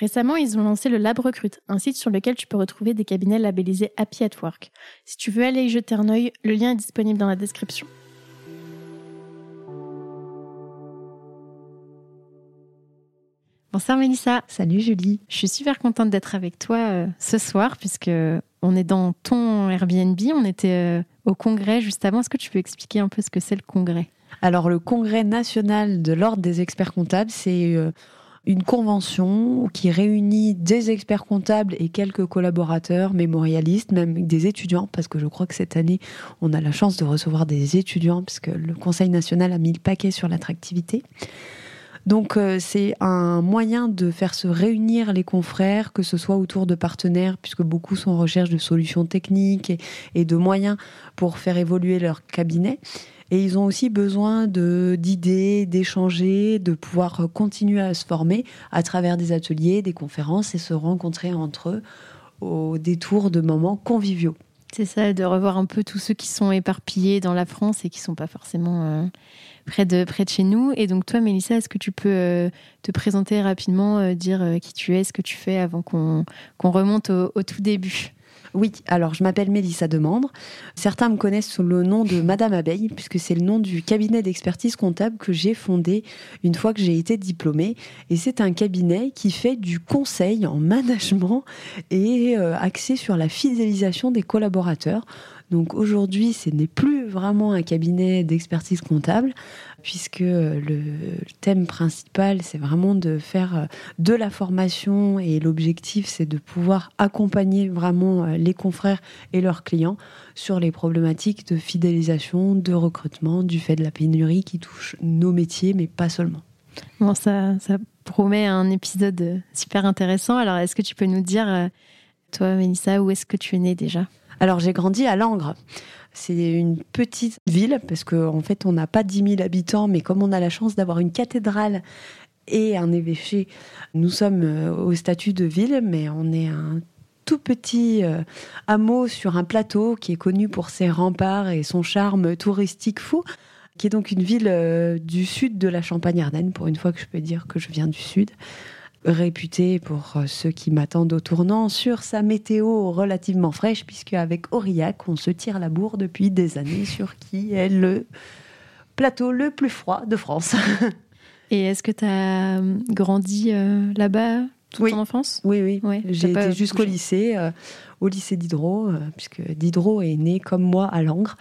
Récemment, ils ont lancé le Lab Recrute, un site sur lequel tu peux retrouver des cabinets labellisés Happy at Work. Si tu veux aller y jeter un œil, le lien est disponible dans la description. Bonsoir Mélissa. Salut Julie. Je suis super contente d'être avec toi euh, ce soir puisque on est dans ton Airbnb. On était euh, au congrès juste avant. Est-ce que tu peux expliquer un peu ce que c'est le congrès? Alors le congrès national de l'ordre des experts comptables, c'est euh, une convention qui réunit des experts comptables et quelques collaborateurs mémorialistes, même des étudiants, parce que je crois que cette année, on a la chance de recevoir des étudiants, puisque le Conseil national a mis le paquet sur l'attractivité. Donc euh, c'est un moyen de faire se réunir les confrères, que ce soit autour de partenaires, puisque beaucoup sont en recherche de solutions techniques et, de moyens pour faire évoluer leur cabinet. Et ils ont aussi besoin d'idées, d'échanger, de pouvoir continuer à se former à travers des ateliers, des conférences et se rencontrer entre eux au détour de moments conviviaux. C'est ça, de revoir un peu tous ceux qui sont éparpillés dans la France et qui sont pas forcément euh, près de, près de chez nous. Et donc toi, Mélissa, est-ce que tu peux euh, te présenter rapidement, euh, dire qui tu es, ce que tu fais avant qu'on remonte au, tout début? Oui, alors je m'appelle Mélissa Demandre. Certains me connaissent sous le nom de Madame Abeille, puisque c'est le nom du cabinet d'expertise comptable que j'ai fondé une fois que j'ai été diplômée. Et c'est un cabinet qui fait du conseil en management et axé sur la fidélisation des collaborateurs. Donc aujourd'hui, ce n'est plus vraiment un cabinet d'expertise comptable, puisque le thème principal, c'est vraiment de faire euh, de la formation et l'objectif, c'est de pouvoir accompagner vraiment euh, les confrères et leurs clients sur les problématiques de fidélisation, de recrutement, du fait de la pénurie qui touche nos métiers, mais pas seulement. Bon, ça, ça promet un épisode super intéressant. Alors, est-ce que tu peux nous dire, euh, toi, Mélissa, où est-ce que tu es née déjà? Alors j'ai grandi à Langres. C'est une petite ville parce qu'en en fait on n'a pas 10 000 habitants, mais comme on a la chance d'avoir une cathédrale et un évêché, nous sommes euh, au statut de ville, mais on est un tout petit euh, hameau sur un plateau qui est connu pour ses remparts et son charme touristique fou, qui est donc une ville euh, du sud de la Champagne-Ardenne, pour une fois que je peux dire que je viens du sud réputé pour euh, ceux qui m'attendent au tournant sur sa météo relativement fraîche, puisque avec Aurillac, on se tire la bourre depuis des années sur qui est le plateau le plus froid de France. Et est-ce que tu as euh, grandi euh, là-bas toute ton enfance? Oui, oui. J'ai été jusqu'au lycée, au lycée Diderot, puisque Diderot est né comme moi à Langres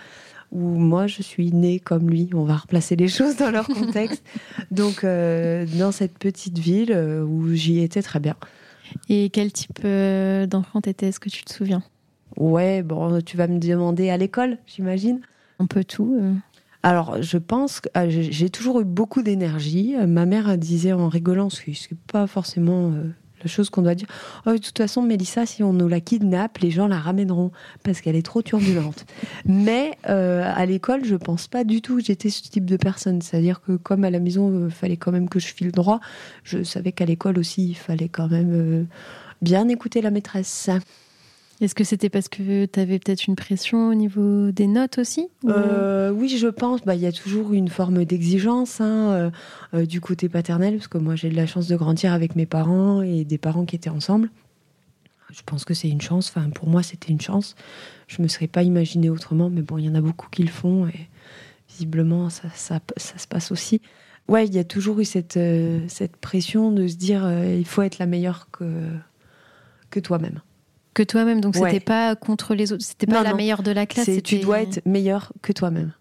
où moi je suis née comme lui. On va replacer les choses dans leur contexte. Donc euh, dans cette petite ville euh, où j'y étais très bien. Et quel type euh, d'enfant t'étais Est-ce que tu te souviens? Ouais, bon, tu vas me demander à l'école, j'imagine. Un peu tout. Alors, je pense que ah, j'ai toujours eu beaucoup d'énergie. Ma mère disait en rigolant, ce qui n'est pas forcément la chose qu'on doit dire. Oh, de toute façon, Mélissa, si on nous la kidnappe, les gens la ramèneront parce qu'elle est trop turbulente. Mais euh, à l'école, je pense pas du tout que j'étais ce type de personne. C'est-à-dire que comme à la maison, il fallait quand même que je file droit, je savais qu'à l'école aussi, il fallait quand même euh, bien écouter la maîtresse. Est-ce que c'était parce que tu avais peut-être une pression au niveau des notes aussi euh, Oui, je pense. Bah, il y a toujours une forme d'exigence hein, euh, euh, du côté paternel, parce que moi j'ai eu la chance de grandir avec mes parents et des parents qui étaient ensemble. Je pense que c'est une chance. Enfin, pour moi, c'était une chance. Je me serais pas imaginé autrement, mais bon, il y en a beaucoup qui le font et visiblement, ça, ça, ça se passe aussi. Ouais, il y a toujours eu cette, cette pression de se dire il faut être la meilleure que, que toi-même. Que toi-même, donc c'était pas contre les autres, c'était pas la meilleure de la classe. Tu dois être meilleur que toi-même.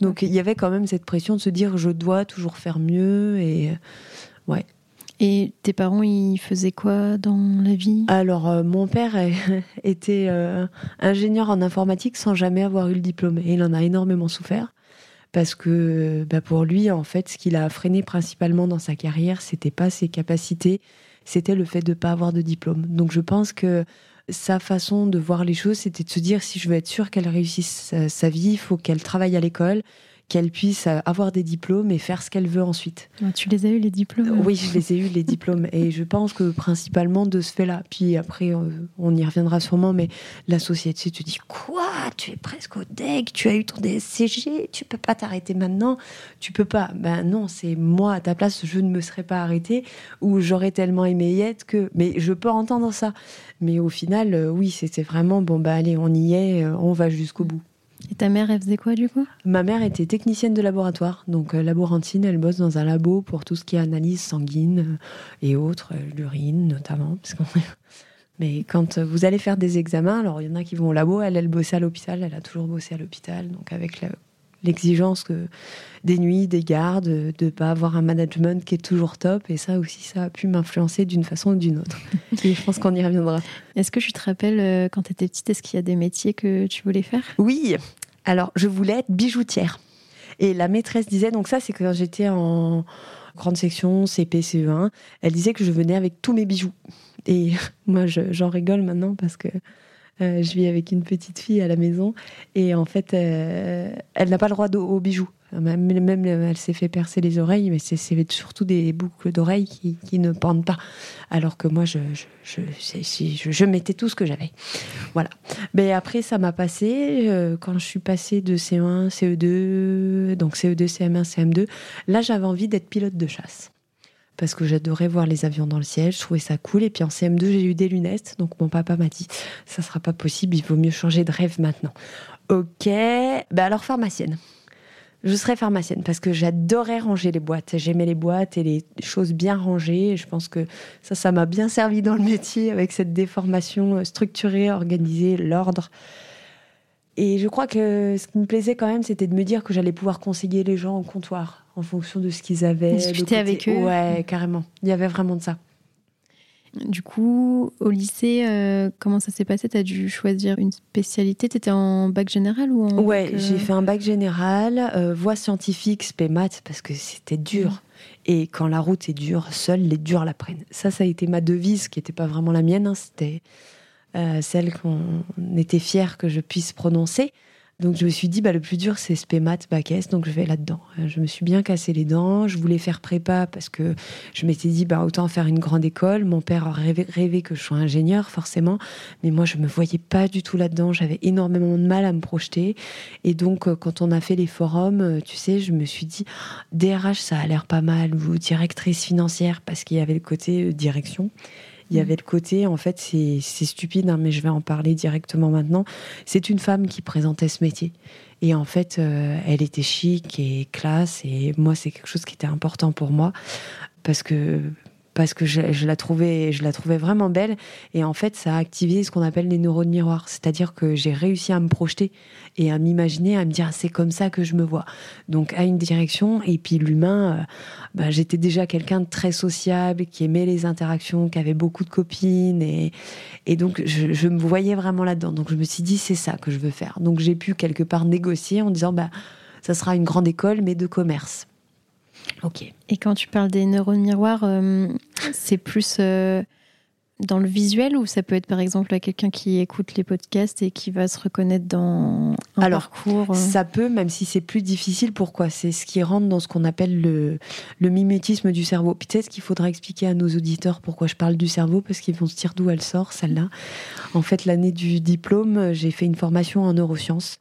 Donc il y avait quand même cette pression de se dire je dois toujours faire mieux et ouais. Et tes parents, ils faisaient quoi dans la vie? Alors, euh, mon père était euh, ingénieur en informatique sans jamais avoir eu le diplôme. Et il en a énormément souffert. Parce que bah, pour lui, en fait, ce qu'il a freiné principalement dans sa carrière, c'était pas ses capacités, c'était le fait de ne pas avoir de diplôme. Donc je pense que sa façon de voir les choses, c'était de se dire si je veux être sûre qu'elle réussisse sa vie, il faut qu'elle travaille à l'école, qu'elle puisse avoir des diplômes et faire ce qu'elle veut ensuite. Ah, tu les as eu les diplômes Oui, je les ai eu les diplômes et je pense que principalement de ce fait-là. Puis après, euh, on y reviendra sûrement, mais la société te dit quoi? Tu es presque au DEC, tu as eu ton DSCG, tu peux pas t'arrêter maintenant, tu peux pas. Ben non, c'est moi à ta place, je ne me serais pas arrêtée ou j'aurais tellement aimé y être que. Mais je peux entendre ça. Mais au final, euh, oui, c'était vraiment bon. Bah allez, on y est, euh, on va jusqu'au bout. Et ta mère, elle faisait quoi du coup? Ma mère était technicienne de laboratoire, donc euh, laborantine, elle bosse dans un labo pour tout ce qui est analyse sanguine euh, et autres, euh, l'urine notamment. Mais quand vous allez faire des examens, alors il y en a qui vont au labo, elle, elle bossait à l'hôpital, elle a toujours bossé à l'hôpital, donc avec l'exigence que des nuits, des gardes, de ne pas avoir un management qui est toujours top. Et ça aussi, ça a pu m'influencer d'une façon ou d'une autre. et je pense qu'on y reviendra. Est-ce que tu te rappelles, quand tu étais petite, est-ce qu'il y a des métiers que tu voulais faire? Oui, alors, je voulais être bijoutière. Et la maîtresse disait, donc ça, c'est quand j'étais en grande section, CP, CE1, elle disait que je venais avec tous mes bijoux. Et moi, j'en rigole maintenant parce que euh, je vis avec une petite fille à la maison et en fait, euh, elle n'a pas le droit aux bijoux. Même, elle s'est fait percer les oreilles, mais c'est surtout des boucles d'oreilles qui, ne pendent pas. Alors que moi, je, mettais tout ce que j'avais. Voilà. Mais après, ça m'a passé. Euh, quand je suis passée de CE1, CE2, donc CE2, CM1, CM2, là, j'avais envie d'être pilote de chasse. Parce que j'adorais voir les avions dans le ciel, je trouvais ça cool. Et puis en CM2, j'ai eu des lunettes. Donc mon papa m'a dit, ça sera pas possible, il vaut mieux changer de rêve maintenant. Ok, ben alors pharmacienne. Je serais pharmacienne parce que j'adorais ranger les boîtes. J'aimais les boîtes et les choses bien rangées. je pense que ça, ça m'a bien servi dans le métier avec cette déformation structurée, organisée, l'ordre. Et je crois que ce qui me plaisait quand même, c'était de me dire que j'allais pouvoir conseiller les gens au comptoir en fonction de ce qu'ils avaient. Discuter avec eux. Ouais, carrément. Il y avait vraiment de ça. Du coup, au lycée, euh, comment ça s'est passé? Tu as dû choisir une spécialité? Tu étais en bac général ou en Ouais, euh, j'ai fait un bac général, euh, voie scientifique, spé maths, parce que c'était dur. Mm. Et quand la route est dure, seuls les durs la prennent. Ça, ça a été ma devise, qui n'était pas vraiment la mienne, hein. c'était celle qu'on était fier que je puisse prononcer. Donc je me suis dit, bah, le plus dur, c'est spémat, bac S, donc je vais là-dedans. Euh, je me suis bien cassé les dents. Je voulais faire prépa parce que je m'étais dit, bah, autant faire une grande école. Mon père a rêvé, que je sois ingénieur, forcément. Mais moi, je me voyais pas du tout là-dedans. J'avais énormément de mal à me projeter. Et donc, euh, quand on a fait les forums, euh, tu sais, je me suis dit, DRH, ça a l'air pas mal, ou directrice financière, parce qu'il y avait le côté direction. Il y avait le côté, en fait, c'est stupide, hein, mais je vais en parler directement maintenant. C'est une femme qui présentait ce métier. Et en fait, euh, elle était chic et classe. Et moi, c'est quelque chose qui était important pour moi. Parce que parce que je, la trouvais, je la trouvais vraiment belle. Et en fait, ça a activé ce qu'on appelle les neurones miroirs. C'est-à-dire que j'ai réussi à me projeter et à m'imaginer, à me dire c'est comme ça que je me vois. Donc à une direction. Et puis l'humain, euh, bah, j'étais déjà quelqu'un de très sociable, qui aimait les interactions, qui avait beaucoup de copines. Et, donc je, me voyais vraiment là-dedans. Donc je me suis dit c'est ça que je veux faire. Donc j'ai pu quelque part négocier en disant bah ça sera une grande école mais de commerce. Ok. Et quand tu parles des neurones miroirs, euh, c'est plus euh, dans le visuel ou ça peut être par exemple quelqu'un qui écoute les podcasts et qui va se reconnaître dans un Alors, parcours euh Ça peut, même si c'est plus difficile. Pourquoi? C'est ce qui rentre dans ce qu'on appelle le, le mimétisme du cerveau. Peut-être qu'il faudra expliquer à nos auditeurs pourquoi je parle du cerveau, parce qu'ils vont se dire d'où elle sort, celle-là. En fait, l'année du diplôme, j'ai fait une formation en neurosciences.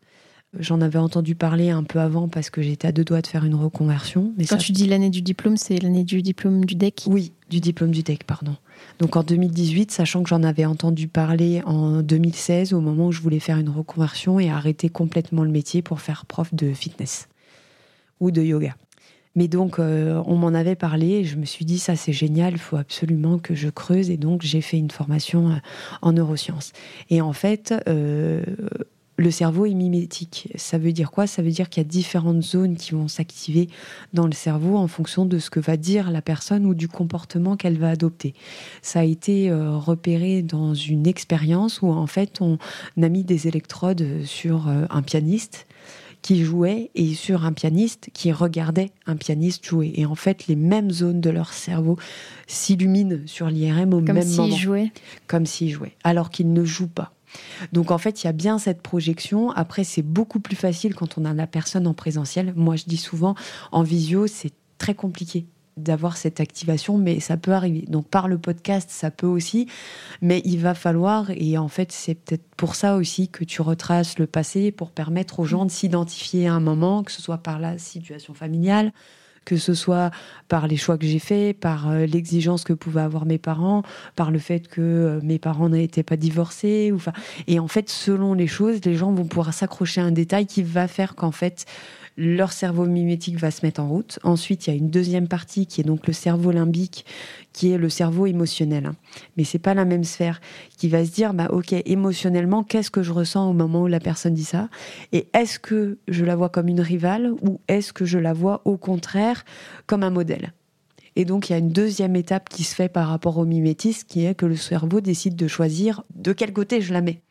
J'en avais entendu parler un peu avant parce que j'étais à deux doigts de faire une reconversion. Mais Quand tu dis l'année du diplôme, c'est l'année du diplôme du DEC Oui, du diplôme du DEC, pardon. Donc en 2018, sachant que j'en avais entendu parler en 2016 au moment où je voulais faire une reconversion et arrêter complètement le métier pour faire prof de fitness ou de yoga. Mais donc, euh, on m'en avait parlé et je me suis dit, ça c'est génial, il faut absolument que je creuse. Et donc, j'ai fait une formation euh, en neurosciences. Et en fait, euh, le cerveau est mimétique. Ça veut dire quoi? Ça veut dire qu'il y a différentes zones qui vont s'activer dans le cerveau en fonction de ce que va dire la personne ou du comportement qu'elle va adopter. Ça a été repéré dans une expérience où en fait on a mis des électrodes sur un pianiste qui jouait et sur un pianiste qui regardait un pianiste jouer. Et en fait, les mêmes zones de leur cerveau s'illuminent sur l'IRM au même moment. Comme s'il jouait. Comme s'il jouait, alors qu'il ne joue pas. Donc en fait, il y a bien cette projection. Après, c'est beaucoup plus facile quand on a la personne en présentiel. Moi, je dis souvent, en visio, c'est très compliqué d'avoir cette activation, mais ça peut arriver. Donc par le podcast, ça peut aussi, mais il va falloir, et en fait c'est peut-être pour ça aussi que tu retraces le passé, pour permettre aux gens de s'identifier à un moment, que ce soit par la situation familiale, que ce soit par les choix que j'ai faits, par euh, l'exigence que pouvaient avoir mes parents, par le fait que euh, mes parents n'étaient pas divorcés. Ou, et en fait, selon les choses, les gens vont pouvoir s'accrocher à un détail qui va faire qu'en fait, leur cerveau mimétique va se mettre en route. Ensuite, il y a une deuxième partie qui est donc le cerveau limbique, qui est le cerveau émotionnel. Mais c'est pas la même sphère qui va se dire, bah ok, émotionnellement, qu'est-ce que je ressens au moment où la personne dit ça? Et est-ce que je la vois comme une rivale ou est-ce que je la vois au contraire comme un modèle? Et donc, il y a une deuxième étape qui se fait par rapport au mimétisme, qui est que le cerveau décide de choisir de quel côté je la mets.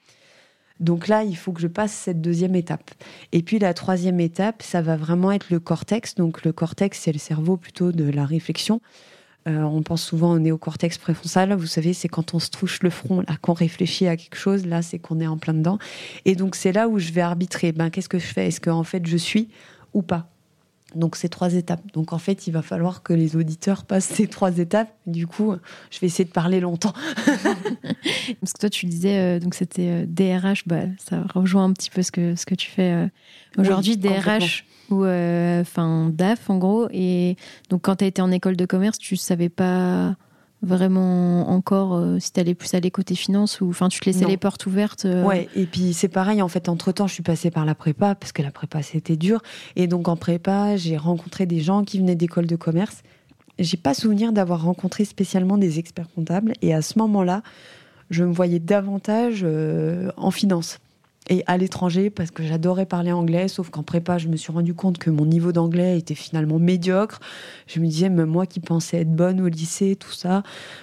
Donc là, il faut que je passe cette deuxième étape. Et puis la troisième étape, ça va vraiment être le cortex. Donc le cortex, c'est le cerveau plutôt de la réflexion. Euh, on pense souvent au néocortex préfrontal. Vous savez, c'est quand on se touche le front, là, qu'on réfléchit à quelque chose. Là, c'est qu'on est en plein dedans. Et donc c'est là où je vais arbitrer. Ben, qu'est-ce que je fais? Est-ce que en fait je suis ou pas? Donc c'est trois étapes. Donc en fait, il va falloir que les auditeurs passent ces trois étapes. Du coup, je vais essayer de parler longtemps. Parce que toi, tu disais, euh, donc c'était DRH, euh, bah, ça rejoint un petit peu ce que, ce que tu fais euh, aujourd'hui, DRH ou enfin DAF en gros. Et donc quand tu as été en école de commerce, tu savais pas vraiment encore euh, si tu allais plus aller côté finance ou enfin tu te laissais les portes ouvertes euh. Ouais, et puis c'est pareil en fait entre-temps, je suis passée par la prépa parce que la prépa c'était dur et donc en prépa, j'ai rencontré des gens qui venaient d'école de commerce. J'ai pas souvenir d'avoir rencontré spécialement des experts comptables et à ce moment-là, je me voyais davantage euh, en finance et à l'étranger parce que j'adorais parler anglais, sauf qu'en prépa, je me suis rendu compte que mon niveau d'anglais était finalement médiocre. Je me disais, même moi qui pensais être bonne au lycée, tout ça,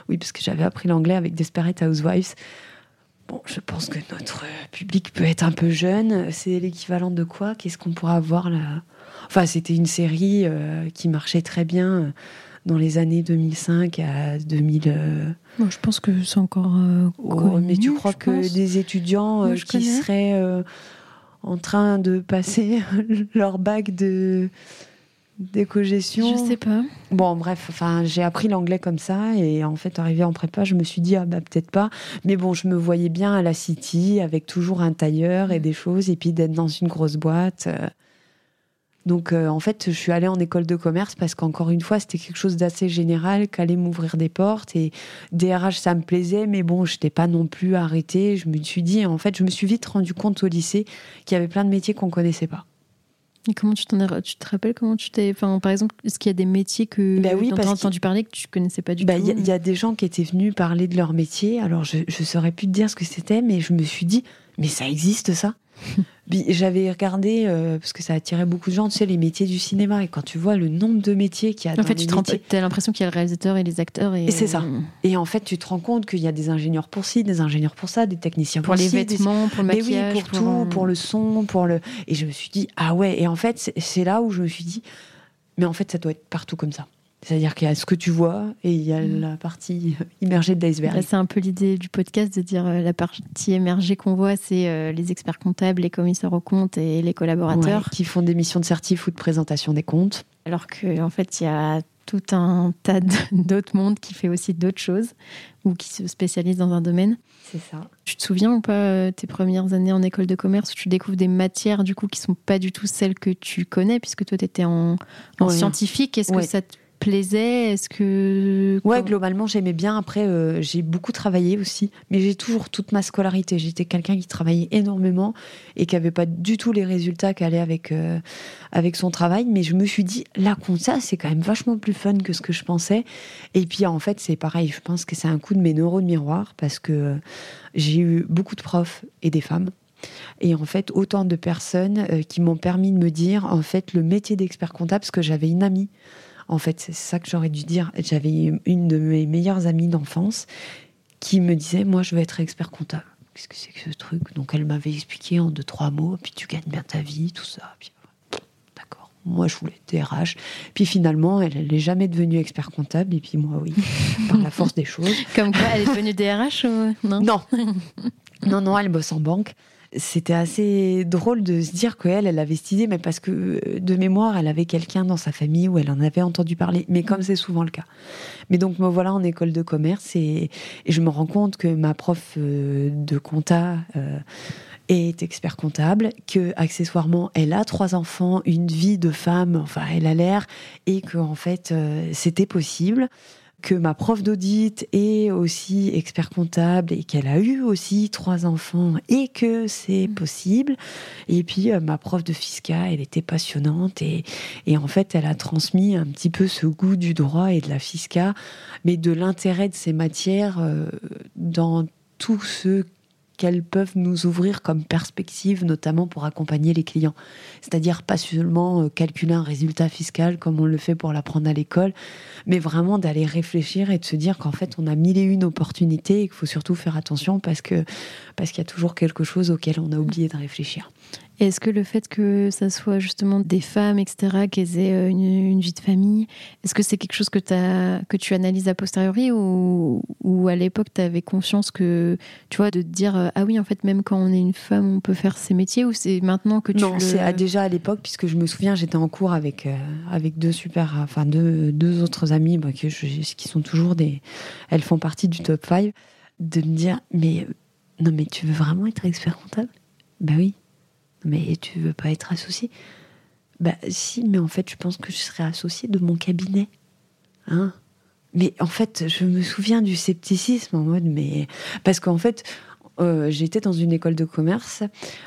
oui, parce que j'avais appris l'anglais avec Desperate Housewives. Bon, je pense que notre public peut être un peu jeune. C'est l'équivalent de quoi? Qu'est-ce qu'on pourra avoir là? Enfin, c'était une série euh, qui marchait très bien dans les années 2005 à 2000. Euh, Moi, je pense que c'est encore. Euh, oh, mais tu crois que des étudiants euh, qui seraient en train de passer leur bac de d'éco-gestion? Je sais pas. Bon, bref, enfin, j'ai appris l'anglais comme ça et en fait, arrivé en prépa, je me suis dit ah bah peut-être pas. Mais bon, je me voyais bien à la City avec toujours un tailleur et des choses et puis d'être dans une grosse boîte. Donc euh, en fait, je suis allée en école de commerce parce qu'encore une fois, c'était quelque chose d'assez général, qu'allait m'ouvrir des portes. Et DRH, ça me plaisait, mais bon, je n'étais pas non plus arrêtée. Je me suis dit, en fait, je me suis vite rendu compte au lycée qu'il y avait plein de métiers qu'on connaissait pas. Et comment tu t'en tu te rappelles comment tu t'es, enfin, par exemple, est-ce qu'il y a des métiers que bah oui, tu as entendu parler que tu connaissais pas du bah, tout Il y, a des gens qui étaient venus parler de leur métier. Alors je, je saurais plus te dire ce que c'était, mais je me suis dit, mais ça existe ça J'avais regardé, euh, parce que ça attirait beaucoup de gens, tu sais, les métiers du cinéma. Et quand tu vois le nombre de métiers qu'il y a en fait, tu as l'impression qu'il y a le réalisateur et les acteurs. Et, c'est ça. Euh, et en fait, tu te rends compte qu'il y a des ingénieurs pour ci, des ingénieurs pour ça, des techniciens pour, pour les vêtements, pour le maquillage. pour, tout, pour le son, pour le. Et je me suis dit, ah ouais. Et en fait, c'est là où je me suis dit, mais en fait, ça doit être partout comme ça. C'est-à-dire qu'il y a ce que tu vois et il y a mm. la partie immergée de l'iceberg. C'est un peu l'idée du podcast de dire euh, la partie émergée qu'on voit, c'est euh, les experts comptables, les commissaires aux comptes et les collaborateurs. qui font des missions de certif ou de présentation des comptes. Alors qu'en en fait, il y a tout un tas d'autres mondes qui fait aussi d'autres choses ou qui se spécialisent dans un domaine. C'est ça. Tu te souviens ou pas euh, tes premières années en école de commerce où tu découvres des matières du coup qui sont pas du tout celles que tu connais puisque toi tu étais en, scientifique Est-ce que ça te plaisait? Est-ce que ouais, globalement j'aimais bien. Après, euh, j'ai beaucoup travaillé aussi, mais j'ai toujours toute ma scolarité. J'étais quelqu'un qui travaillait énormément et qui avait pas du tout les résultats qu'allait avec euh, avec son travail. Mais je me suis dit, la compta, c'est quand même vachement plus fun que ce que je pensais. Et puis en fait, c'est pareil. Je pense que c'est un coup de mes neurones miroirs parce que j'ai eu beaucoup de profs et des femmes et en fait, autant de personnes euh, qui m'ont permis de me dire, en fait, le métier d'expert comptable, parce que j'avais une amie. En fait, c'est ça que j'aurais dû dire. J'avais une de mes meilleures amies d'enfance qui me disait, moi, je veux être expert comptable. Qu'est-ce que c'est que ce truc? Donc, elle m'avait expliqué en deux, trois mots, puis tu gagnes bien ta vie, tout ça. d'accord. Moi, je voulais être DRH. Puis finalement, elle n'est jamais devenue expert comptable. Et puis moi, oui, par la force des choses. Comme quoi, elle est devenue DRH ou non? Non. non, non, elle bosse en banque c'était assez drôle de se dire qu'elle, elle avait cette idée, mais parce que euh, de mémoire, elle avait quelqu'un dans sa famille où elle en avait entendu parler, mais comme c'est souvent le cas. Mais donc me voilà en école de commerce et, je me rends compte que ma prof euh, de compta euh, est expert comptable, que accessoirement elle a trois enfants, une vie de femme, enfin elle a l'air, et que en fait c'était possible que ma prof d'audit est aussi expert comptable et qu'elle a eu aussi trois enfants et que c'est mm. possible. Et puis euh, ma prof de fisca, elle était passionnante et, et en fait elle a transmis un petit peu ce goût du droit et de la fisca, mais de l'intérêt de ces matières euh, dans tout ce qu'elles peuvent nous ouvrir comme perspective, notamment pour accompagner les clients. C'est-à-dire pas seulement euh, calculer un résultat fiscal comme on le fait pour l'apprendre à l'école, mais vraiment d'aller réfléchir et de se dire qu'en fait on a mille et une opportunités et qu'il faut surtout faire attention parce parce qu'il y a toujours quelque chose auquel on a oublié de réfléchir. Est-ce que le fait que ça soit justement des femmes, etc., qui aient euh, une, vie de famille, est-ce que c'est quelque chose que, as, que tu analyses a posteriori ou, ou à l'époque tu avais conscience que, tu vois, de te dire, euh, ah oui, en fait, même quand on est une femme, on peut faire ces métiers ou c'est maintenant que tu. Non, c'est déjà à l'époque, puisque je me souviens, j'étais en cours avec, euh, avec deux super, enfin deux, deux autres amies bah, qui, qui sont toujours des. Elles font partie du top 5, de me dire, mais non, mais tu veux vraiment être expert comptable? Ben oui. Mais tu veux pas être associé? Bah si, mais en fait, je pense que je serais associé de mon cabinet. Hein Mais en fait, je me souviens du scepticisme en mode, mais. Parce qu'en fait, euh, j'étais dans une école de commerce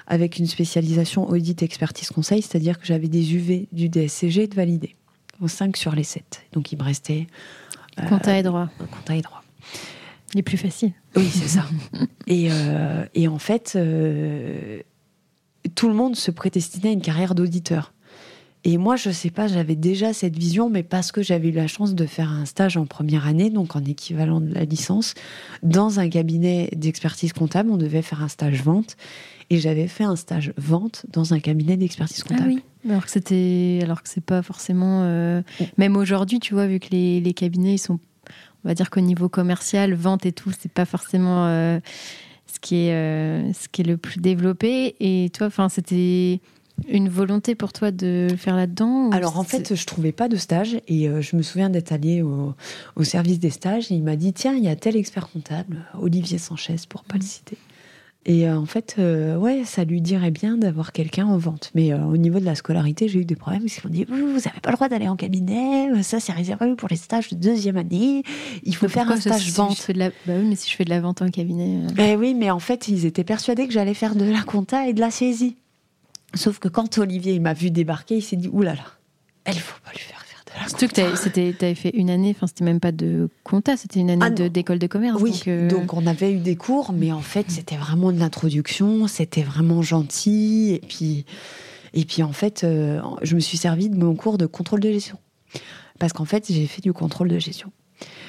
avec une spécialisation audit expertise conseil, c'est-à-dire que j'avais des UV du DSCG de valider, 5 sur les 7. Donc il me restait. Euh, compta et droit. Compta et droit. Les plus faciles. Oui, c'est ça. et, euh, et, en fait, tout le monde se prédestinait à une carrière d'auditeur. Et moi, je sais pas, j'avais déjà cette vision, mais parce que j'avais eu la chance de faire un stage en première année, donc en équivalent de la licence, dans un cabinet d'expertise comptable, on devait faire un stage vente. Et j'avais fait un stage vente dans un cabinet d'expertise comptable. Ah oui, alors que c'était, alors que c'est pas forcément, euh, même aujourd'hui, tu vois, vu que les, les, cabinets, ils sont, on va dire qu'au niveau commercial, vente et tout, c'est pas forcément. Euh, qui est, euh, ce qui est le plus développé. Et toi, enfin, c'était une volonté pour toi de faire là-dedans Alors en fait, je trouvais pas de stage et euh, je me souviens d'être allée au, au, service des stages et il m'a dit tiens, il y a tel expert comptable, Olivier Sanchez pour pas le citer. Et euh, en fait, euh, ouais, ça lui dirait bien d'avoir quelqu'un en vente. Mais euh, au niveau de la scolarité, j'ai eu des problèmes. Ils m'ont dit, vous n'avez pas le droit d'aller en cabinet. Ça, c'est réservé pour les stages de deuxième année. Il faut faire un stage vente. la... Bah oui, mais si je fais de la vente en cabinet. Eh oui, mais en fait, ils étaient persuadés que j'allais faire de la compta et de la saisie. Sauf que quand Olivier m'a vu débarquer, il s'est dit, oulala, elle faut pas lui faire Surtout que tu avais fait une année, enfin c'était même pas de compta, c'était une année ah d'école de, commerce. Oui, euh, donc, on avait eu des cours, mais en fait c'était vraiment de l'introduction, c'était vraiment gentil. Et puis, et puis en fait, euh, je me suis servi de mon cours de contrôle de gestion. Parce qu'en fait, j'ai fait du contrôle de gestion.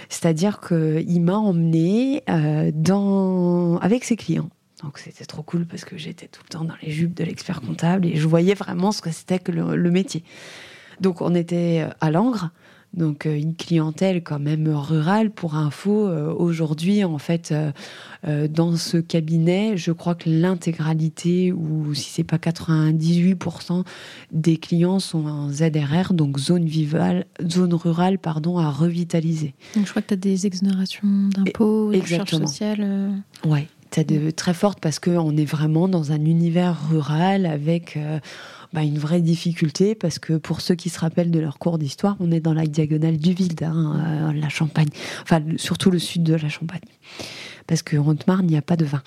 C'est-à-dire qu'il m'a emmené euh, dans... avec ses clients. Donc c'était trop cool parce que j'étais tout le temps dans les jupes de l'expert comptable et je voyais vraiment ce que c'était que le métier. Donc on était euh, à Langres, donc euh, une clientèle quand même rurale. Pour info, euh, aujourd'hui, en fait, dans ce cabinet, je crois que l'intégralité, ou si c'est pas 98% des clients sont en ZRR, donc zone vivale, zone rurale, pardon, à revitaliser. Donc je crois que tu as des exonérations d'impôts, de charges sociales. Ouais, de très forte parce qu'on est vraiment dans un univers rural avec euh, bah, une vraie difficulté parce que pour ceux qui se rappellent de leur cours d'histoire, on est dans la diagonale du Vide, hein, la Champagne, enfin surtout le sud de la Champagne, parce que Haute-Marne, il n'y a pas de vin.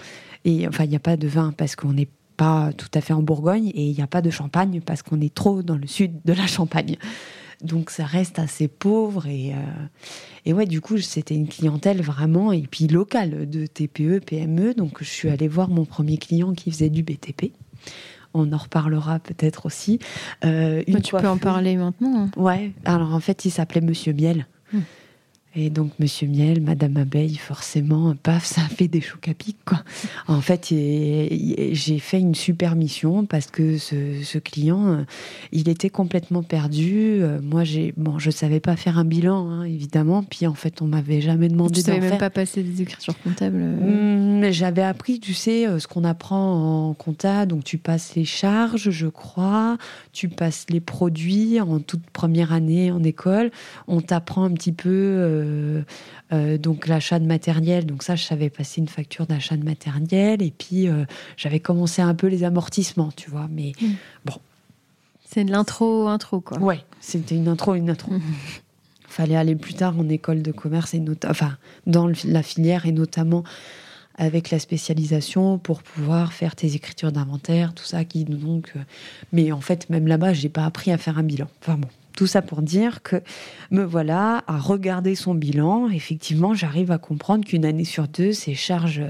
Et enfin, il n'y a pas de vin parce qu'on n'est pas tout à fait en Bourgogne et il n'y a pas de champagne parce qu'on est trop dans le sud de la Champagne. Donc ça reste assez pauvre et, euh, et ouais, du coup, c'était une clientèle vraiment, et puis locale, de TPE, PME. Donc je suis allée voir mon premier client qui faisait du BTP. On en reparlera peut-être aussi. Euh, une tu peux en parler maintenant. Hein. Ouais, alors en fait, il s'appelait Monsieur Miel. Hum. Et donc, Monsieur Miel, Madame Abeille, forcément, paf, ça fait des chocs à pic, quoi. En fait, j'ai fait une super mission parce que ce, client, euh, il était complètement perdu. Euh, moi, j'ai, bon, je savais pas faire un bilan, hein, évidemment. Puis, en fait, on m'avait jamais demandé de faire. Tu même pas passer des écritures comptables mmh, J'avais appris, tu sais, euh, ce qu'on apprend en compta. Donc, tu passes les charges, je crois. Tu passes les produits en toute première année en école. On t'apprend un petit peu euh, euh, donc l'achat de matériel. Donc ça, je savais passer une facture d'achat de matériel. Et puis, euh, j'avais commencé un peu les amortissements, tu vois. Mais mm. bon. C'est de l'intro, intro, quoi. Ouais, c'était une intro, une intro. Mm. Fallait aller plus tard en école de commerce, et enfin, dans la filière, et notamment avec la spécialisation pour pouvoir faire tes écritures d'inventaire, tout ça qui donc. mais en fait, même là-bas, j'ai pas appris à faire un bilan. Enfin bon, tout ça pour dire que me voilà à regarder son bilan. Effectivement, j'arrive à comprendre qu'une année sur deux, ses charges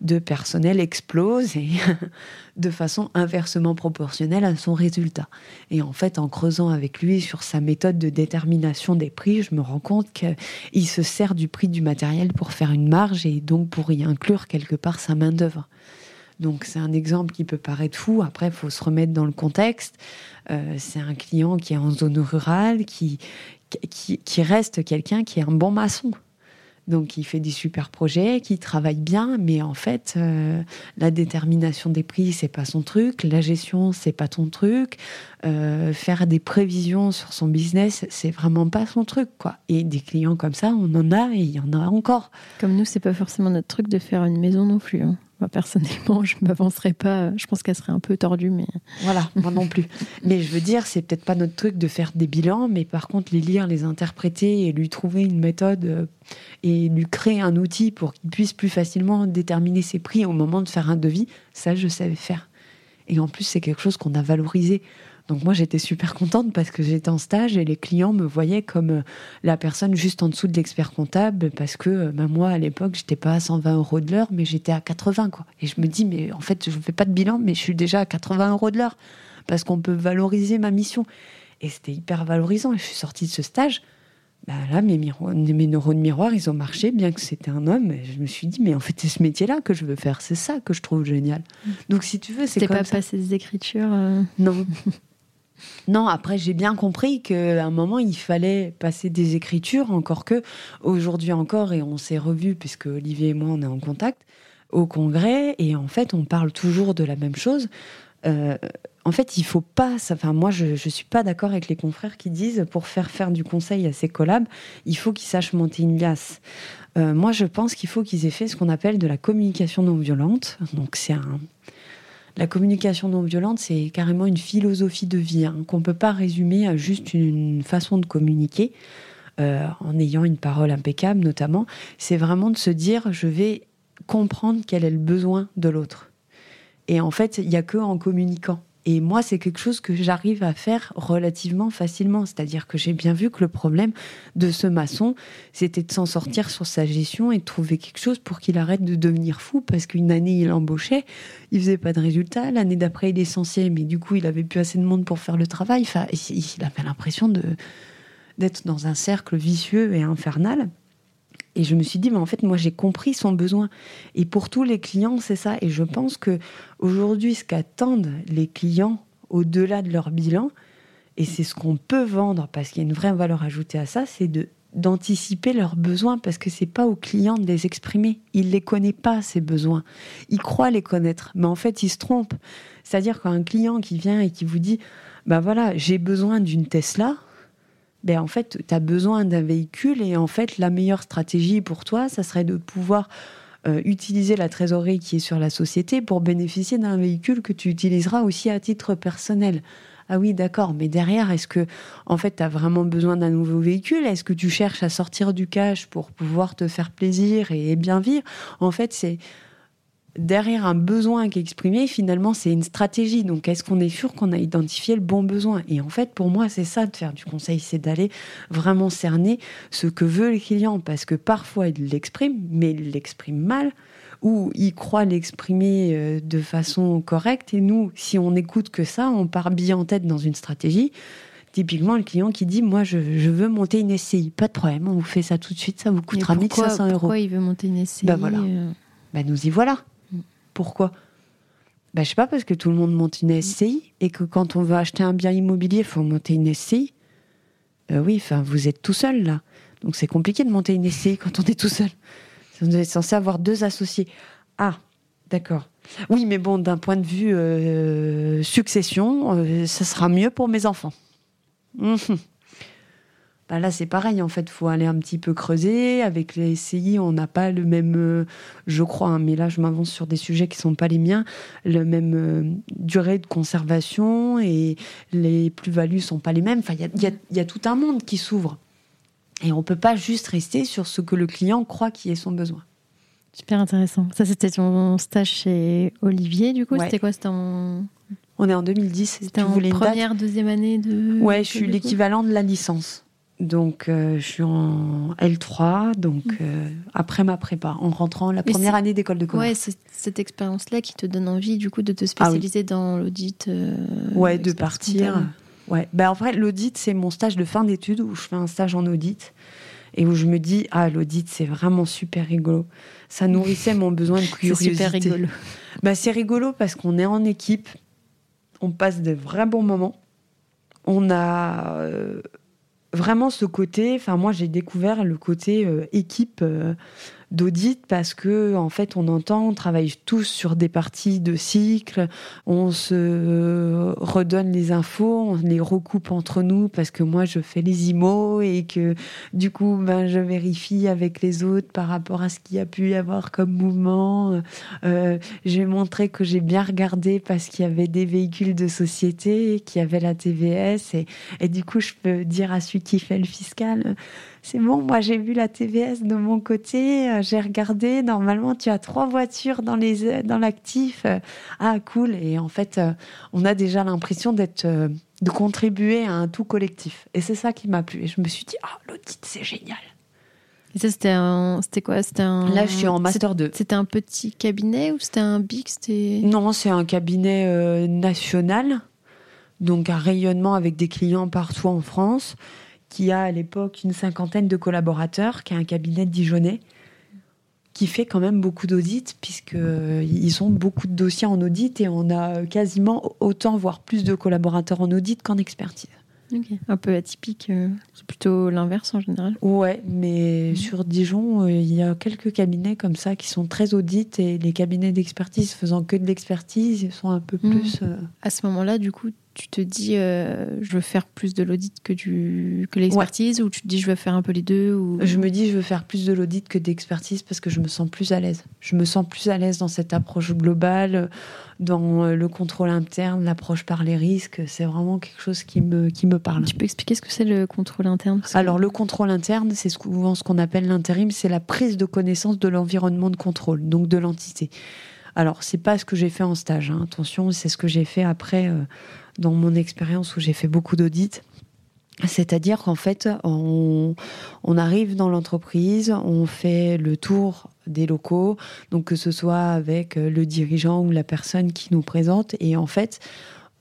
de personnel explosent et de façon inversement proportionnelle à son résultat. Et en fait, en creusant avec lui sur sa méthode de détermination des prix, je me rends compte qu'il se sert du prix du matériel pour faire une marge et donc pour y inclure quelque part sa main-d'œuvre. Donc c'est un exemple qui peut paraître fou. Après, il faut se remettre dans le contexte. Euh, c'est un client qui est en zone rurale, qui, qui, reste quelqu'un qui est un bon maçon. Donc, il fait des super projets, qui travaille bien, mais en fait, euh, la détermination des prix, c'est pas son truc. La gestion, c'est pas ton truc. Euh, faire des prévisions sur son business, c'est vraiment pas son truc, quoi. Et des clients comme ça, on en a et il y en a encore. Comme nous, c'est pas forcément notre truc de faire une maison non plus. Hein. Moi, personnellement, je ne m'avancerais pas. Je pense qu'elle serait un peu tordue, mais. Voilà, moi non plus. mais je veux dire, c'est peut-être pas notre truc de faire des bilans, mais par contre, les lire, les interpréter et lui trouver une méthode euh, et lui créer un outil pour qu'il puisse plus facilement déterminer ses prix au moment de faire un devis, ça, je savais faire. Et en plus, c'est quelque chose qu'on a valorisé. Donc moi j'étais super contente parce que j'étais en stage et les clients me voyaient comme euh, la personne juste en dessous de l'expert comptable parce que euh, ben, moi à l'époque j'étais pas à 120 euros de l'heure mais j'étais à 80 quoi. Et je me dis mais en fait je ne fais pas de bilan mais je suis déjà à 80 euros de l'heure parce qu'on peut valoriser ma mission. Et c'était hyper valorisant et je suis sortie de ce stage. Ben là, mes, mes neurones miroirs, ils ont marché, bien que c'était un homme. Et je me suis dit, mais en fait, c'est ce métier-là que je veux faire. C'est ça que je trouve génial. Mm. Donc, si tu veux, c'est comme pas passé des écritures euh Non. Non, après j'ai bien compris qu'à un moment il fallait passer des écritures, encore que aujourd'hui encore, et on s'est revus puisque Olivier et moi on est en contact au congrès, et en fait on parle toujours de la même chose. Euh, en fait, il faut pas. Enfin, moi, je, ne suis pas d'accord avec les confrères qui disent pour faire faire du conseil à ces collabs, il faut qu'ils sachent monter une liasse. Euh, moi, je pense qu'il faut qu'ils aient fait ce qu'on appelle de la communication non violente. Donc, c'est un, la communication non violente, c'est carrément une philosophie de vie hein, qu'on ne peut pas résumer à juste une façon de communiquer. Euh, en ayant une parole impeccable notamment, c'est vraiment de se dire je vais comprendre quel est le besoin de l'autre. Et en fait, il n'y a que en communiquant et moi, c'est quelque chose que j'arrive à faire relativement facilement. C'est-à-dire que j'ai bien vu que le problème de ce maçon, c'était de s'en sortir sur sa gestion et de trouver quelque chose pour qu'il arrête de devenir fou. Parce qu'une année, il embauchait, il faisait pas de résultats. L'année d'après, il essentiel, mais du coup, il avait plus assez de monde pour faire le travail. Enfin, il avait l'impression d'être dans un cercle vicieux et infernal. Et je me suis dit, mais en fait, moi, j'ai compris son besoin. Et pour tous les clients, c'est ça. Et je pense que aujourd'hui, ce qu'attendent les clients au-delà de leur bilan, et c'est ce qu'on peut vendre parce qu'il y a une vraie valeur ajoutée à ça, c'est de d'anticiper leurs besoins parce que c'est pas au client de les exprimer. Il les connaît pas ces besoins. Il croit les connaître, mais en fait il se trompe. C'est-à-dire qu'un client qui vient et qui vous dit, ben voilà, j'ai besoin d'une Tesla, ben en fait, tu as besoin d'un véhicule et en fait, la meilleure stratégie pour toi, ça serait de pouvoir euh, utiliser la trésorerie qui est sur la société pour bénéficier d'un véhicule que tu utiliseras aussi à titre personnel. Ah oui, d'accord, mais derrière, est-ce que, en fait, tu as vraiment besoin d'un nouveau véhicule? Est-ce que tu cherches à sortir du cash pour pouvoir te faire plaisir et bien vivre? En fait, c'est derrière un besoin qui est exprimé, finalement, c'est une stratégie. Donc, est-ce qu'on est sûr qu'on a identifié le bon besoin? Et en fait, pour moi, c'est ça de faire du conseil, c'est d'aller vraiment cerner ce que veut le client, parce que parfois, il l'exprime, mais il l'exprime mal, ou il croit l'exprimer euh, de façon correcte, et nous, si on n'écoute que ça, on part bien en tête dans une stratégie. Typiquement, le client qui dit Moi, je, veux monter une SCI. Pas de problème, on vous fait ça tout de suite, ça vous coûtera 1500 euros. Pourquoi il veut monter une SCI bah voilà. Euh bah, nous y voilà. Pourquoi? Ben, Je sais pas, parce que tout le monde monte une SCI et que quand on veut acheter un bien immobilier, il faut monter une SCI. Euh, oui, enfin, vous êtes tout seul là. Donc c'est compliqué de monter une SCI quand on est tout seul. On est censé avoir deux associés. Ah, d'accord. Oui, mais bon, d'un point de vue euh, succession, euh, ça sera mieux pour mes enfants. Mmh. Bah là, c'est pareil, en fait, faut aller un petit peu creuser. Avec les SCI, on n'a pas le même, euh, je crois, hein, mais là, je m'avance sur des sujets qui sont pas les miens, le même euh, durée de conservation et les plus-values sont pas les mêmes. Enfin, il y a, y a, tout un monde qui s'ouvre. Et on peut pas juste rester sur ce que le client croit qui est son besoin. Super intéressant. Ça, c'était ton stage chez Olivier, du coup C'était quoi? C'était en... On est en 2010. C'était en première, deuxième année de... Ouais, je suis l'équivalent de la licence. Donc, euh, je suis en L3, donc mm. euh, après ma prépa, en rentrant la première année d'école de commerce. Ouais, c'est cette expérience-là qui te donne envie, du coup, de te ah spécialiser dans l'audit. Euh, ouais, de partir. Ouais. Ben, en fait, l'audit, c'est mon stage de fin d'études où je fais un stage en audit et où je me dis, ah, l'audit, c'est vraiment super rigolo. Ça nourrissait mon besoin de curiosité. c'est super rigolo. Ben, c'est rigolo parce qu'on est en équipe, on passe de vrais bons moments. On a vraiment ce côté, enfin moi j'ai découvert le côté euh, équipe euh, d'audit parce que en fait on entend, on travaille tous sur des parties de cycle, on se redonne les infos, on les recoupe entre nous parce que moi je fais les IMO et que du coup ben je vérifie avec les autres par rapport à ce qu'il y a pu y avoir comme mouvement. Euh, j'ai montré que j'ai bien regardé parce qu'il y avait des véhicules de société, qu'il y avait la TVS et, et du coup je peux dire à celui qui fait le fiscal c'est bon, moi j'ai vu la TVS de mon côté, euh, j'ai regardé, normalement tu as trois voitures dans les euh, dans l'actif. Euh, ah cool et en fait on a déjà l'impression d'être de contribuer à un tout collectif. Et c'est ça qui m'a plu et je me suis dit ah l'audit c'est génial. Et ça c'était un c'était quoi? C'était un Là je suis en master 2. C'était un petit cabinet ou c'était un big? C'était Non, c'est un cabinet national. Donc un rayonnement avec des clients partout en France qui a à l'époque une cinquantaine de collaborateurs, qui a un cabinet de Dijonais, qui fait quand même beaucoup d'audits, puisqu'ils euh, ont beaucoup de dossiers en audit et on a quasiment autant, voire plus de collaborateurs en audit qu'en expertise. Un peu atypique, euh, c'est plutôt l'inverse en général. Ouais, mais sur Dijon, euh, il y a quelques cabinets comme ça qui sont très audits et les cabinets d'expertise faisant que de l'expertise, sont un peu mhm. plus. À ce moment-là, du coup, tu te dis euh, je veux faire plus de l'audit que du que l'expertise ou tu te dis je veux faire un peu les deux ou... Je me dis je veux faire plus de l'audit que d'expertise parce que je me sens plus à l'aise. Je me sens plus à l'aise dans cette approche globale, dans euh, le contrôle interne, l'approche par les risques. C'est vraiment quelque chose qui me, qui me parle. Tu peux expliquer ce que c'est le contrôle interne Alors le contrôle interne, c'est souvent ce qu'on appelle l'intérim, c'est la prise de connaissance de l'environnement de contrôle, donc de l'entité. Alors, c'est pas ce que j'ai fait en stage, hein. attention, c'est ce que j'ai fait après euh, dans mon expérience où j'ai fait beaucoup d'audits. C'est-à-dire qu'en fait, on, arrive dans l'entreprise, on fait le tour des locaux, donc que ce soit avec le dirigeant ou la personne qui nous présente, et en fait,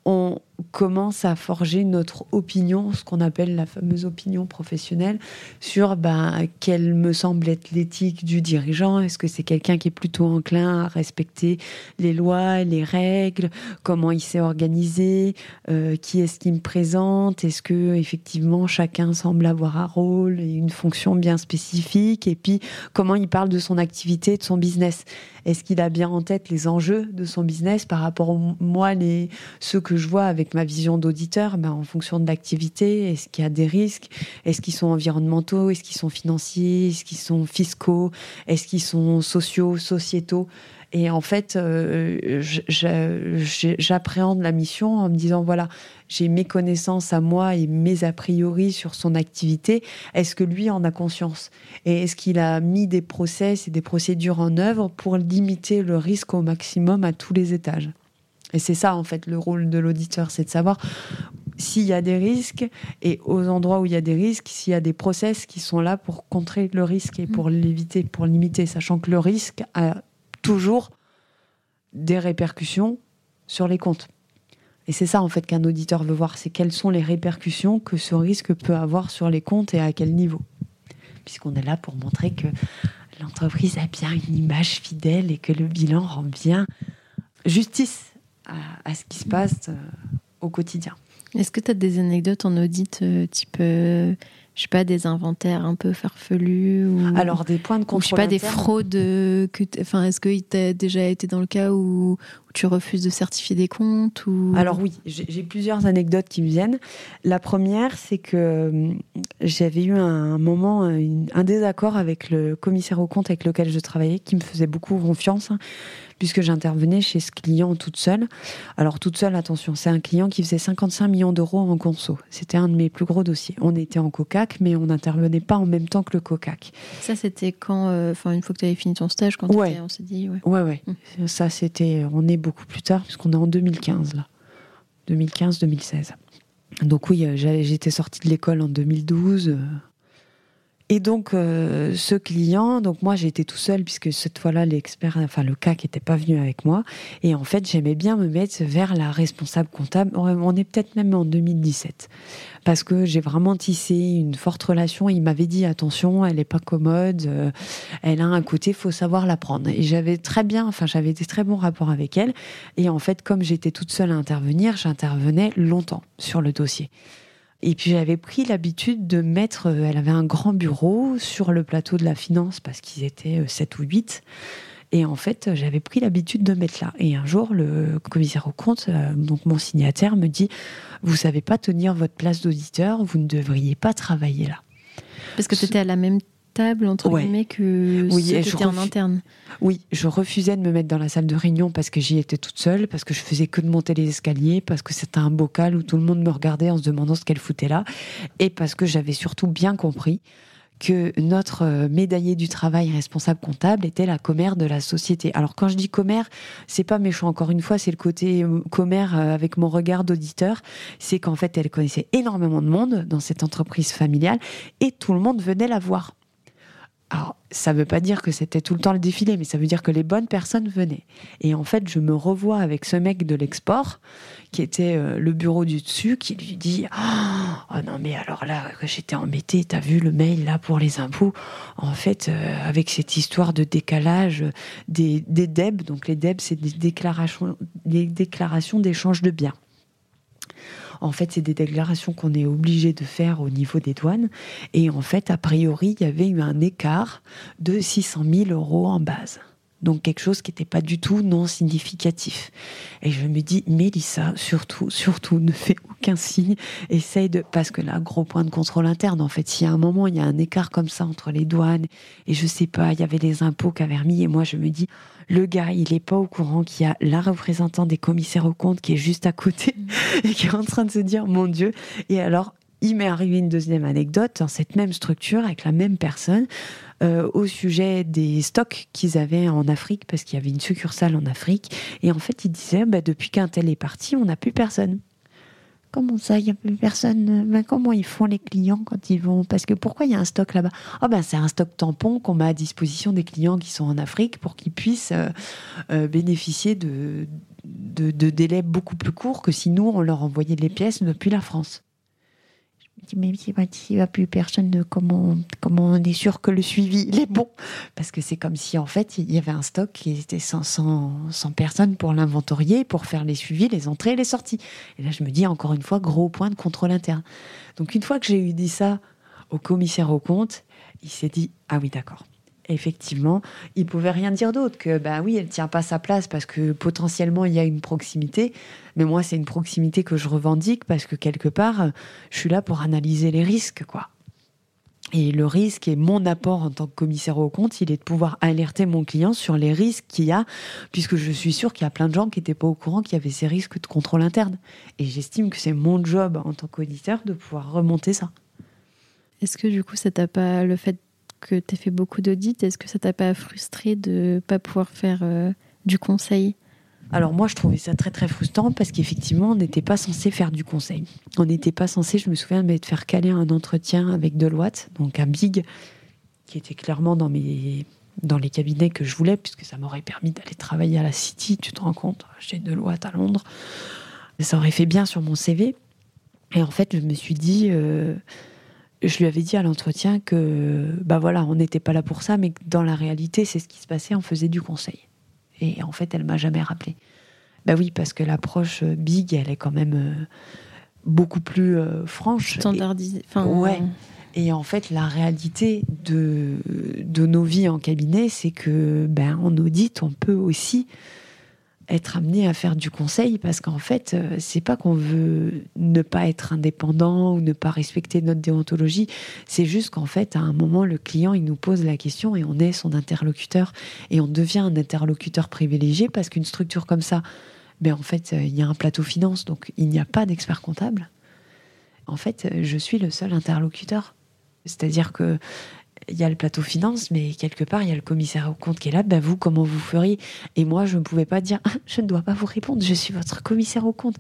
on commence à forger notre opinion, ce qu'on appelle la fameuse opinion professionnelle, sur ben, quelle me semble être l'éthique du dirigeant. Est-ce que c'est quelqu'un qui est plutôt enclin à respecter les lois, les règles, comment il s'est organisé, euh, qui est-ce qui me présente, est-ce que effectivement chacun semble avoir un rôle et une fonction bien spécifique, et puis comment il parle de son activité, de son business? Est-ce qu'il a bien en tête les enjeux de son business par rapport aux moi, les, ceux que je vois avec ma vision d'auditeur, ben, en fonction de l'activité, est-ce qu'il y a des risques? Est-ce qu'ils sont environnementaux? Est-ce qu'ils sont financiers? Est-ce qu'ils sont fiscaux? Est-ce qu'ils sont sociaux, sociétaux? Et en fait, euh, j'appréhende la mission en me disant voilà, j'ai mes connaissances à moi et mes a priori sur son activité. Est-ce que lui en a conscience? Et est-ce qu'il a mis des process et des procédures en œuvre pour limiter le risque au maximum à tous les étages? Et c'est ça, en fait, le rôle de l'auditeur, c'est de savoir s'il y a des risques et aux endroits où il y a des risques, s'il y a des process qui sont là pour contrer le risque et pour l'éviter, pour limiter, sachant que le risque a toujours des répercussions sur les comptes. Et c'est ça en fait qu'un auditeur veut voir, c'est quelles sont les répercussions que ce risque peut avoir sur les comptes et à quel niveau. Puisqu'on est là pour montrer que l'entreprise a bien une image fidèle et que le bilan rend bien justice à, ce qui se passe euh, au quotidien. Est-ce que tu as des anecdotes en audit euh, type euh, je sais pas, des inventaires un peu farfelus ou, Alors, des points de contrôle. je sais pas, des fraudes. Que enfin, est-ce qu'il t'a déjà été dans le cas où, tu refuses de certifier des comptes ou... Alors, oui, j'ai plusieurs anecdotes qui me viennent. La première, c'est que j'avais eu un moment, un désaccord avec le commissaire aux comptes avec lequel je travaillais, qui me faisait beaucoup confiance puisque j'intervenais chez ce client toute seule. Alors toute seule, attention, c'est un client qui faisait 55 millions d'euros en conso. C'était un de mes plus gros dossiers. On était en COCAC, mais on n'intervenait pas en même temps que le COCAC. Ça, c'était quand, euh, enfin une fois que tu avais fini ton stage, quand ouais. on s'est dit, ouais. Ouais, ouais. Hum. Ça, c'était, on est beaucoup plus tard, puisqu'on est en 2015 là, 2015-2016. Donc oui, euh, j'étais sortie de l'école en 2012. Et donc, euh, ce client, donc moi j'étais tout seul puisque cette fois-là, l'expert, enfin le CAC n'était pas venu avec moi. Et en fait, j'aimais bien me mettre vers la responsable comptable. On est peut-être même en 2017 parce que j'ai vraiment tissé une forte relation. Il m'avait dit attention, elle n'est pas commode, euh, elle a un côté, faut savoir la prendre. Et j'avais très bien, enfin j'avais des très bons rapports avec elle. Et en fait, comme j'étais toute seule à intervenir, j'intervenais longtemps sur le dossier. Et puis j'avais pris l'habitude de mettre, euh, elle avait un grand bureau sur le plateau de la finance parce qu'ils étaient 7 euh, ou 8. Et en fait, j'avais pris l'habitude de mettre là. Et un jour, le commissaire au compte, euh, donc mon signataire, me dit Vous savez pas tenir votre place d'auditeur, vous ne devriez pas travailler là. Parce que tu étais à la même entre guillemets, que oui, ceux en interne. Oui, je refusais de me mettre dans la salle de réunion parce que j'y étais toute seule, parce que je faisais que de monter les escaliers, parce que c'était un bocal où tout le monde me regardait en se demandant ce qu'elle foutait là, et parce que j'avais surtout bien compris que notre euh, médaillé du travail responsable comptable était la commère de la société. Alors quand je dis commère, c'est pas méchant encore une fois, c'est le côté euh, commère euh, avec mon regard d'auditeur, c'est qu'en fait elle connaissait énormément de monde dans cette entreprise familiale et tout le monde venait la voir. Alors, ça ne veut pas dire que c'était tout le temps le défilé, mais ça veut dire que les bonnes personnes venaient. Et en fait, je me revois avec ce mec de l'export, qui était euh, le bureau du dessus, qui lui dit Oh non, mais alors là, j'étais embêté, t'as vu le mail là pour les impôts? En fait, euh, avec cette histoire de décalage des, des DEB, donc les DEB, c'est des déclarations, des déclarations d'échange de biens. En fait, c'est des déclarations qu'on est obligé de faire au niveau des douanes. Et en fait, a priori, il y avait eu un écart de 600 000 euros en base. Donc quelque chose qui n'était pas du tout non significatif. Et je me dis, Mélissa, surtout, surtout, ne fais aucun signe. Essaye de... Parce que là, gros point de contrôle interne, en fait, s'il y a un moment, il y a un écart comme ça entre les douanes, et je sais pas, il y avait les impôts qu'avait remis, et moi je me dis, le gars, il n'est pas au courant qu'il y a la représentante des commissaires aux comptes qui est juste à côté, et qui est en train de se dire, mon Dieu. Et alors, il m'est arrivé une deuxième anecdote dans cette même structure avec la même personne. Euh, au sujet des stocks qu'ils avaient en Afrique, parce qu'il y avait une succursale en Afrique. Et en fait, ils disaient, bah, depuis qu'un tel est parti, on n'a plus personne. Comment ça, il n'y a plus personne ben, Comment ils font les clients quand ils vont? Parce que pourquoi il y a un stock là-bas? Ah ben c'est un stock tampon qu'on met à disposition des clients qui sont en Afrique pour qu'ils puissent euh, euh, bénéficier de, de, de, délais beaucoup plus courts que si nous on leur envoyait les pièces depuis la France dis, mais s'il n'y a plus personne, comment, comment on est sûr que le suivi il est bon? Parce que c'est comme si en fait il y avait un stock qui était sans, sans, personnes pour l'inventorier, pour faire les suivis, les entrées et les sorties. Et là je me dis encore une fois, gros point de contrôle interne. Donc une fois que j'ai eu dit ça au commissaire au compte, il s'est dit, ah oui d'accord. Effectivement, il pouvait rien dire d'autre que bah oui, elle tient pas sa place parce que potentiellement il y a une proximité, mais moi c'est une proximité que je revendique parce que quelque part je suis là pour analyser les risques quoi. Et le risque et mon apport en tant que commissaire au compte, il est de pouvoir alerter mon client sur les risques qu'il y a, puisque je suis sûre qu'il y a plein de gens qui n'étaient pas au courant qu'il y avait ces risques de contrôle interne. Et j'estime que c'est mon job en tant qu'auditeur de pouvoir remonter ça. Est-ce que du coup, ça t'a pas le fait que tu aies fait beaucoup d'audits, est-ce que ça t'a pas frustré de pas pouvoir faire euh, du conseil? Alors moi, je trouvais ça très très frustrant parce qu'effectivement, on n'était pas censé faire du conseil. On n'était pas censé, je me souviens, de faire caler un entretien avec Deloitte, donc un big, qui était clairement dans mes dans les cabinets que je voulais, puisque ça m'aurait permis d'aller travailler à la City, tu te rends compte, chez Deloitte à Londres. Ça aurait fait bien sur mon CV. Et en fait, je me suis dit, euh, je lui avais dit à l'entretien que, bah voilà, on n'était pas là pour ça, mais que dans la réalité, c'est ce qui se passait, on faisait du conseil. Et en fait, elle m'a jamais rappelé. Bah oui, parce que l'approche euh, big, elle est quand même euh, beaucoup plus euh, franche. Standardisée. Enfin, ouais. Et en fait, la réalité de, de nos vies en cabinet, c'est que, ben, en audit, on peut aussi être amené à faire du conseil parce qu'en fait, euh, c'est pas qu'on veut ne pas être indépendant ou ne pas respecter notre déontologie, c'est juste qu'en fait, à un moment, le client, il nous pose la question et on est son interlocuteur et on devient un interlocuteur privilégié parce qu'une structure comme ça, ben en fait, euh, il y a un plateau finance, donc il n'y a pas d'expert comptable. En fait, euh, je suis le seul interlocuteur. C'est-à-dire que il y a le plateau finance, mais quelque part, il y a le commissaire au compte qui est là. Ben vous, comment vous feriez? Et moi, je ne pouvais pas dire, je ne dois pas vous répondre, je suis votre commissaire au compte.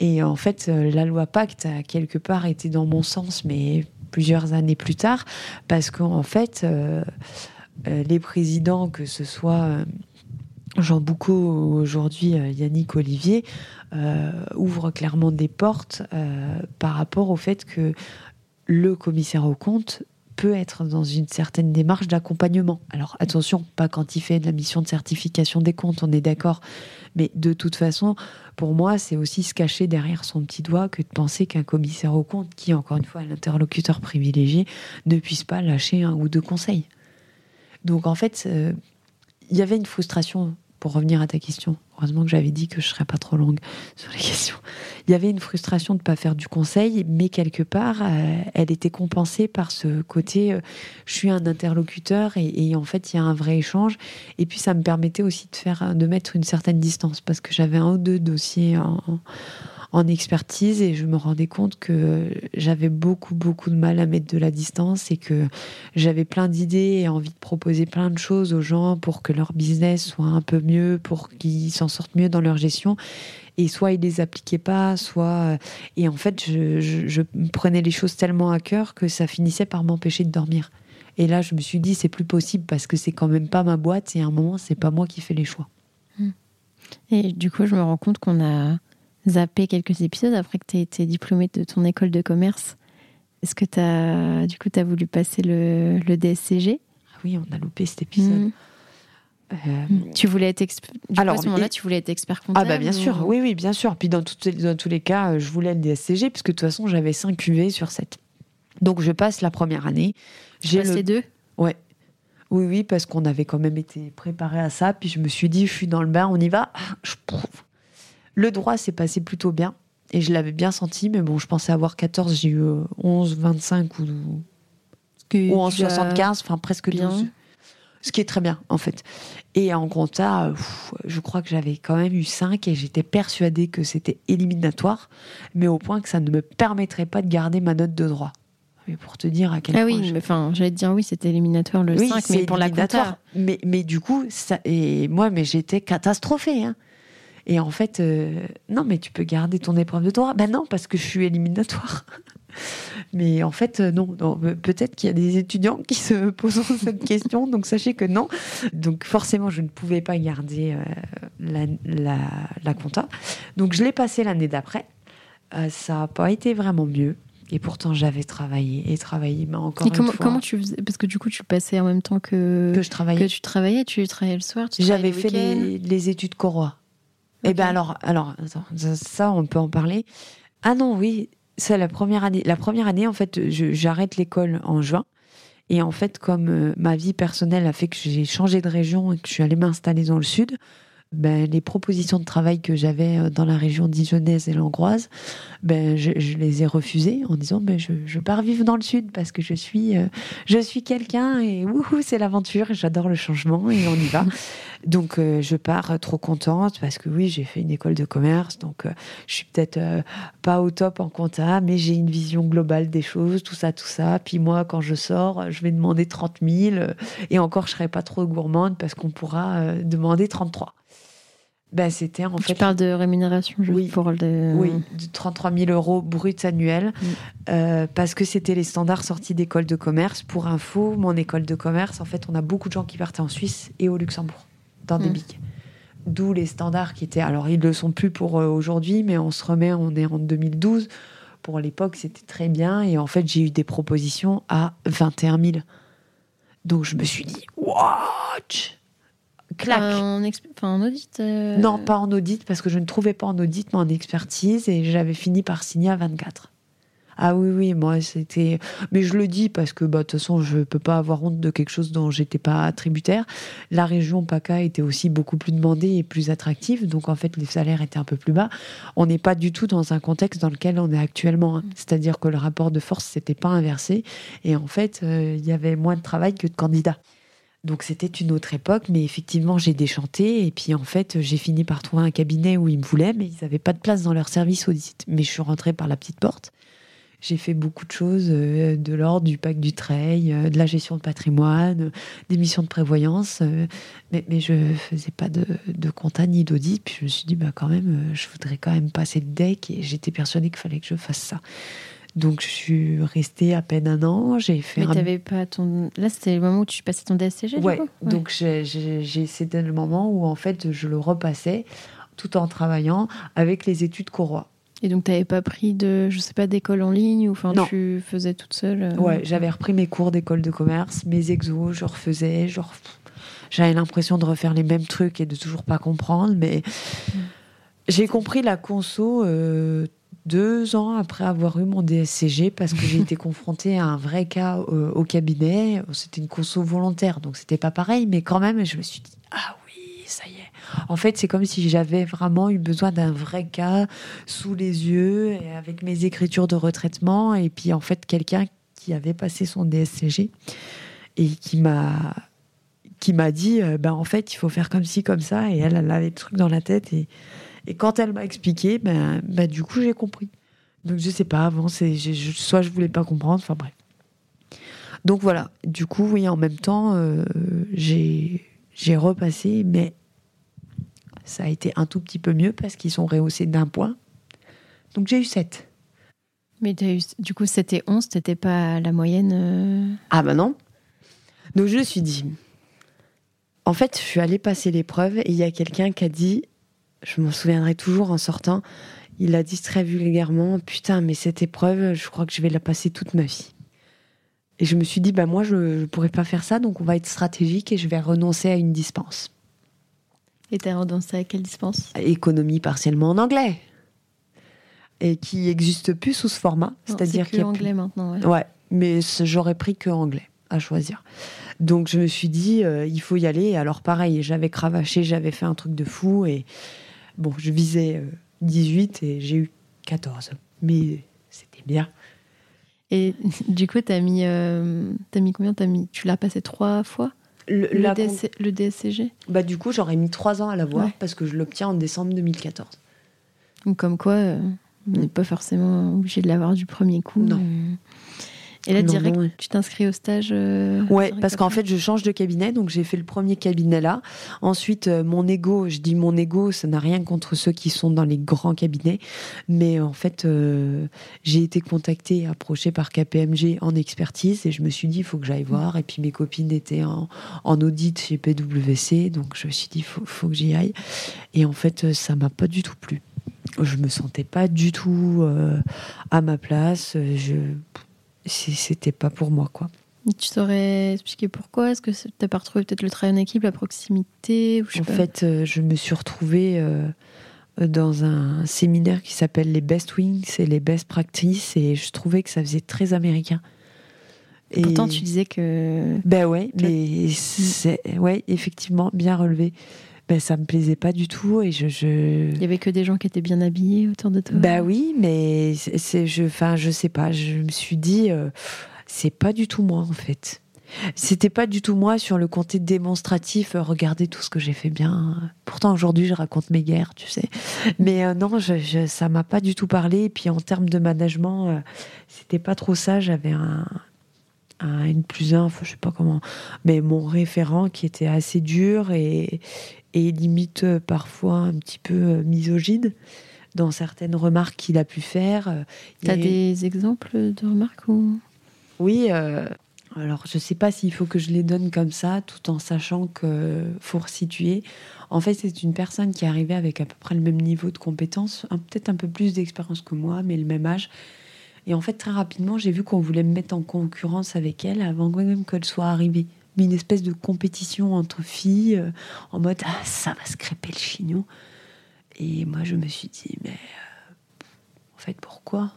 Et en fait, euh, la loi Pacte a quelque part été dans mon sens, mais plusieurs années plus tard, parce qu'en fait, euh, euh, les présidents, que ce soit Jean Boucault ou aujourd'hui Yannick Olivier, ouvrent clairement des portes par rapport au fait que le commissaire au compte peut être dans une certaine démarche d'accompagnement. Alors attention, pas quand il fait de la mission de certification des comptes, on est d'accord. Mais de toute façon, pour moi, c'est aussi se cacher derrière son petit doigt que de penser qu'un commissaire au compte, qui encore une fois est l'interlocuteur privilégié, ne puisse pas lâcher un ou deux conseils. Donc en fait, euh, il y avait une frustration pour revenir à ta question, heureusement que j'avais dit que je serais pas trop longue sur les questions. Il y avait une frustration de ne pas faire du conseil, mais quelque part, euh, elle était compensée par ce côté, euh, je suis un interlocuteur et, en fait, il y a un vrai échange. Et puis, ça me permettait aussi de faire, de mettre une certaine distance parce que j'avais un ou deux dossiers en en expertise et je me rendais compte que j'avais beaucoup, beaucoup de mal à mettre de la distance et que j'avais plein d'idées et envie de proposer plein de choses aux gens pour que leur business soit un peu mieux, pour qu'ils s'en sortent mieux dans leur gestion. Et soit ils les appliquaient pas, soit. Et en fait, je, je prenais les choses tellement à cœur que ça finissait par m'empêcher de dormir. Et là, je me suis dit, c'est plus possible parce que c'est quand même pas ma boîte et à un moment, c'est pas moi qui fais les choix. Et du coup, je me rends compte qu'on a zappé quelques épisodes après que tu aies été diplômée de ton école de commerce. Est-ce que tu as, du coup, tu as voulu passer le, le DSCG ah Oui, on a loupé cet épisode. Mmh. Euh. Tu voulais être expert. Alors, à ce moment-là, tu voulais être expert comptable. Ah bah bien sûr, oui, oui, bien sûr. Puis dans, dans tous les cas, je voulais le DSCG puisque de toute façon, j'avais 5 QV sur 7. Donc je passe la première année. J'ai le... les deux? Ouais. Oui, oui, parce qu'on avait quand même été préparé à ça. Puis je me suis dit, je suis dans le bain, on y va. Ah, je le droit s'est passé plutôt bien et je l'avais bien senti, mais bon, je pensais avoir 14, j'ai eu 11, 25 ou, ou 11, 75, enfin presque bien. 12. Ce qui est très bien, en fait. Et en compta, je crois que j'avais quand même eu 5 et j'étais persuadée que c'était éliminatoire, mais au point que ça ne me permettrait pas de garder ma note de droit. Mais pour te dire à quel ah point. oui, enfin, j'allais te dire oui, c'était éliminatoire le 5, mais pour la compta. Mais, mais du coup, ça, et moi, mais j'étais catastrophée. Hein. Et en fait, euh, non, mais tu peux garder ton épreuve de droit. Ben non, parce que je suis éliminatoire. mais en fait, euh, non. Euh, peut-être qu'il y a des étudiants qui se posent cette question, donc sachez que non. Donc forcément, je ne pouvais pas garder la, la, compta. Donc je l'ai passé l'année d'après. ça n'a pas été vraiment mieux. Et pourtant, j'avais travaillé et travaillé, mais encore et comment, comment tu faisais Parce que du coup, tu passais en même temps que, que je travaillais. Que tu travaillais, tu travaillais le soir. J'avais fait les, les, études Eh bien alors, alors ça, on peut en parler. Ah non, oui, c'est la première année. La première année, en fait, j'arrête l'école en juin. Et en fait, comme ma vie personnelle a fait que j'ai changé de région et que je suis allée m'installer dans le sud, ben, les propositions de travail que j'avais euh, dans la région dijonnaise et langroise, ben, je, les ai refusées en disant ben, je, je, pars vivre dans le sud parce que je suis, euh, je suis quelqu'un et c'est l'aventure et j'adore le changement et on y va. donc euh, je pars trop contente parce que oui, j'ai fait une école de commerce, donc je suis peut-être pas au top en compta, mais j'ai une vision globale des choses, tout ça, tout ça. Puis moi, quand je sors, je vais demander 30 000 et encore, je serai pas trop gourmande parce qu'on pourra demander 33 ben, c'était en fait. Tu parles de rémunération oui, pour le. Oui, de 33 000 euros bruts annuels, mm. euh, parce que c'était les standards sortis d'école de commerce. Pour info, mon école de commerce, en fait, on a beaucoup de gens qui partaient en Suisse et au Luxembourg, dans des mm. bics. D'où les standards qui étaient. Alors, ils ne le sont plus pour euh, aujourd'hui, mais on se remet, on est en 2012. Pour l'époque, c'était très bien. Et en fait, j'ai eu des propositions à 21 000. Donc, je me suis dit, en, audit euh, Non, pas en audit, parce que je ne trouvais pas en audit, mais en expertise, et j'avais fini par signer à 24. Ah oui, oui, moi, c'était. Mais je le dis parce que, bah, de toute façon, je ne peux pas avoir honte de quelque chose dont j'étais pas tributaire. La région PACA était aussi beaucoup plus demandée et plus attractive, donc en fait, les salaires étaient un peu plus bas. On n'est pas du tout dans un contexte dans lequel on est actuellement. Hein. C'est-à-dire que le rapport de force s'était pas inversé, et en fait, euh, il y avait moins de travail que de candidats. Donc c'était une autre époque, mais effectivement j'ai déchanté et puis en fait j'ai fini par trouver un cabinet où ils me voulaient, mais ils n'avaient pas de place dans leur service audit. Mais je suis rentrée par la petite porte. J'ai fait beaucoup de choses, euh, de l'ordre du pacte du trail, euh, de la gestion de patrimoine, des missions de prévoyance, euh, mais, je faisais pas de, de compta ni d'audit. Puis je me suis dit, bah quand même, je voudrais quand même passer le deck et j'étais persuadée qu'il fallait que je fasse ça. Donc je suis restée à peine un an. J'ai fait. Mais t'avais pas ton. Là, c'était le moment où tu passais ton DSCG. Ouais. Donc j'ai c'était le moment où en fait je le repassais tout en travaillant avec les études Corois. Et donc, tu n'avais pas pris de, je sais pas, d'école en ligne ou enfin, tu faisais toute seule euh, Ouais, j'avais repris mes cours d'école de commerce, mes exos, je refaisais, genre, j'avais l'impression de refaire les mêmes trucs et de toujours pas comprendre, mais mm. j'ai compris la conso euh, deux ans après avoir eu mon DSCG parce que j'ai été confrontée à un vrai cas euh, au cabinet. C'était une conso volontaire, donc c'était pas pareil, mais quand même, je me suis dit ah oui, ça y est. En fait, c'est comme si j'avais vraiment eu besoin d'un vrai cas sous les yeux, et avec mes écritures de retraitement, et puis en fait quelqu'un qui avait passé son DSCG et qui m'a qui m'a dit euh, ben en fait il faut faire comme ci comme ça et elle elle avait le truc dans la tête et et quand elle m'a expliqué, ben, ben, du coup, j'ai compris. Donc, je sais pas, avant, c'est, soit je voulais pas comprendre, enfin bref. Donc voilà, du coup, oui, en même temps, euh, j'ai, j'ai repassé, mais ça a été un tout petit peu mieux parce qu'ils sont rehaussés d'un point. Donc j'ai eu 7. Mais as eu, du coup, c'était 11, t'étais pas la moyenne euh Ah ben non. Donc je me suis dit, en fait, je suis allée passer l'épreuve et il y a quelqu'un qui a dit je m'en souviendrai toujours en sortant. Il a dit très vulgairement Putain, mais cette épreuve, je crois que je vais la passer toute ma vie. Et je me suis dit Bah, moi, je ne pourrais pas faire ça, donc on va être stratégique et je vais renoncer à une dispense. Et tu as renoncé à quelle dispense? Économie partiellement en anglais. Et qui n'existe plus sous ce format. C'est-à-dire qu'il anglais maintenant. Ouais, ouais mais j'aurais pris que anglais à choisir. Donc je me suis dit, euh, il faut y aller. Alors pareil, j'avais cravaché, j'avais fait un truc de fou et, Bon, je visais 18 euh, et j'ai eu 14. Mais c'était bien. Et du coup, tu as, mis, euh, as mis combien? As mis, Tu l'as passé trois fois? Le, le, DSCG bah, Du coup, j'aurais mis trois ans à l'avoir parce que je l'obtiens en décembre 2014. Donc, comme quoi, euh, on n'est pas forcément obligé de l'avoir du premier coup. Non. Et là, direct, tu t'inscris au stage euh, Ouais, parce qu'en fait, je change de cabinet. Donc, j'ai fait le premier cabinet là. Ensuite, euh, mon ego, je dis mon ego, ça n'a rien contre ceux qui sont dans les grands cabinets. Mais en fait, euh, j'ai été contactée, approchée par KPMG en expertise. Et je me suis dit, il faut que j'aille voir. Et puis, mes copines étaient en, en, audit chez PWC. Donc, je me suis dit, il faut, faut que j'y aille. Et en fait, ça m'a pas du tout plu. Je me sentais pas du tout à ma place. Je c'était pas pour moi, quoi. Tu saurais expliquer pourquoi? Est-ce que tu n'as pas retrouvé peut-être le travail en équipe, la proximité En fait, euh, je me suis retrouvée euh, dans un séminaire qui s'appelle les Best Wings et les Best Practices et je trouvais que ça faisait très américain. Et Pourtant, tu disais que. Ben ouais, mais c'est ouais, effectivement, bien relevé. Ben, ça me plaisait pas du tout et je, je... Il y avait que des gens qui étaient bien habillés autour de toi? Ben oui, mais c'est je, enfin, je sais pas. Je me suis dit, euh, c'est pas du tout moi en fait. C'était pas du tout moi sur le côté démonstratif. Euh, regardez tout ce que j'ai fait bien. Pourtant aujourd'hui je raconte mes guerres, tu sais. Mais euh, non, je, ça m'a pas du tout parlé. Et puis en termes de management, c'était pas trop ça. J'avais un, un N plus un, je sais pas comment, mais mon référent qui était assez dur et, et limite parfois un petit peu misogyne dans certaines remarques qu'il a pu faire. Tu as des exemples de remarques ou? Oui, alors, je ne sais pas s'il faut que je les donne comme ça, tout en sachant que faut resituer. En fait, c'est une personne qui est arrivée avec à peu près le même niveau de compétences, peut-être un peu plus d'expérience que moi, mais le même âge. Et en fait, très rapidement, j'ai vu qu'on voulait me mettre en concurrence avec elle avant même qu'elle soit arrivée. Une espèce de compétition entre filles, euh, en mode ah, ça va se crêper le chignon. Et moi, je me suis dit, mais euh, en fait, pourquoi?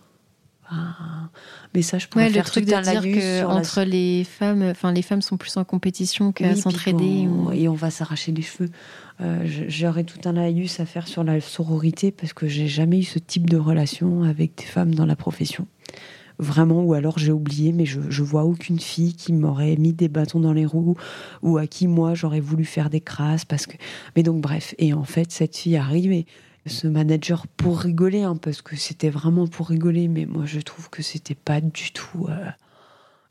Mais ça, je pourrais faire le truc de dire que entre les femmes, enfin les femmes sont plus en compétition qu'à s'entraider. Et on va s'arracher les cheveux. Euh, J'aurais tout un laïus à faire sur la sororité parce que j'ai jamais eu ce type de relation avec des femmes dans la profession. Vraiment, ou alors j'ai oublié, mais je, vois aucune fille qui m'aurait mis des bâtons dans les roues ou à qui moi j'aurais voulu faire des crasses parce que. Mais donc bref, et en fait cette fille arrive et ce manager pour rigoler, hein, parce que c'était vraiment pour rigoler, mais moi je trouve que c'était pas du tout, euh,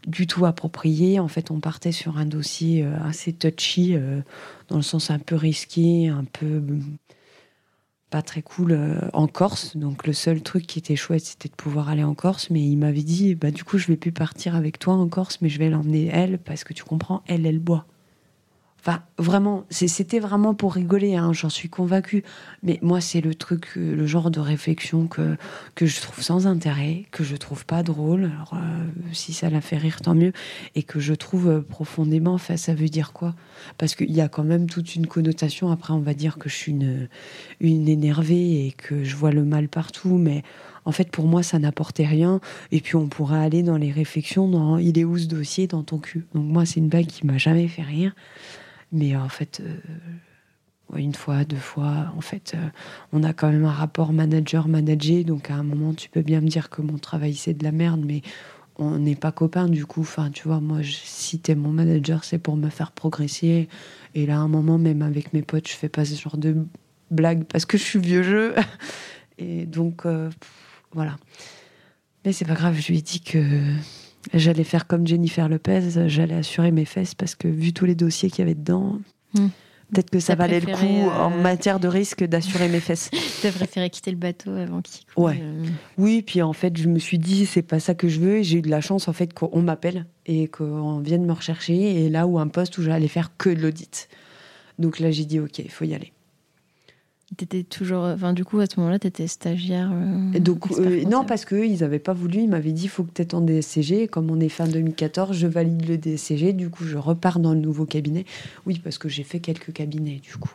du tout approprié. En fait, on partait sur un dossier euh, assez touchy, euh, dans le sens un peu risqué, un peu pas très cool en Corse. Donc le seul truc qui était chouette, c'était de pouvoir aller en Corse. Mais il m'avait dit, bah du coup, je vais plus partir avec toi en Corse, mais je vais l'emmener elle, parce que tu comprends, elle, elle boit. Enfin, vraiment, c'était vraiment pour rigoler, hein, j'en suis convaincue. Mais moi, c'est le truc, euh, le genre de réflexion que, que je trouve sans intérêt, que je trouve pas drôle. Alors, euh, si ça la fait rire, tant mieux. Et que je trouve euh, profondément, enfin, ça veut dire quoi? Parce qu'il y a quand même toute une connotation. Après, on va dire que je suis une, une énervée et que je vois le mal partout. Mais en fait, pour moi, ça n'apportait rien. Et puis, on pourrait aller dans les réflexions dans il est où ce dossier? dans ton cul? Donc, moi, c'est une blague qui m'a jamais fait rire. Mais en fait, euh, une fois, deux fois, en fait, euh, on a quand même un rapport manager-manager. Donc à un moment, tu peux bien me dire que mon travail, c'est de la merde, mais on n'est pas copains du coup. Enfin, tu vois, moi, si t'es mon manager, c'est pour me faire progresser. Et là, à un moment, même avec mes potes, je fais pas ce genre de blague parce que je suis vieux jeu. Et donc, euh, voilà. Mais c'est pas grave, je lui ai dit que J'allais faire comme Jennifer Lopez, j'allais assurer mes fesses parce que vu tous les dossiers qu'il y avait dedans, hmm. peut-être que ça valait le coup en euh, matière de risque d'assurer mes fesses. Tu as préféré quitter le bateau avant qu'il Ouais. Euh. Oui, puis en fait, je me suis dit, c'est pas ça que je veux. J'ai eu de la chance en fait qu'on m'appelle et qu'on vienne me rechercher. Et là où un poste où j'allais faire que de l'audit. Donc là, j'ai dit, ok, il faut y aller. T'étais toujours, enfin du coup à ce moment-là, tu étais stagiaire. Euh, donc euh, non parce que ils n'avaient pas voulu. Ils m'avaient dit, il faut que tu aies ton DSCG. Comme on est fin 2014, je valide le DSCG. Du coup, je repars dans le nouveau cabinet. Oui, parce que j'ai fait quelques cabinets du coup.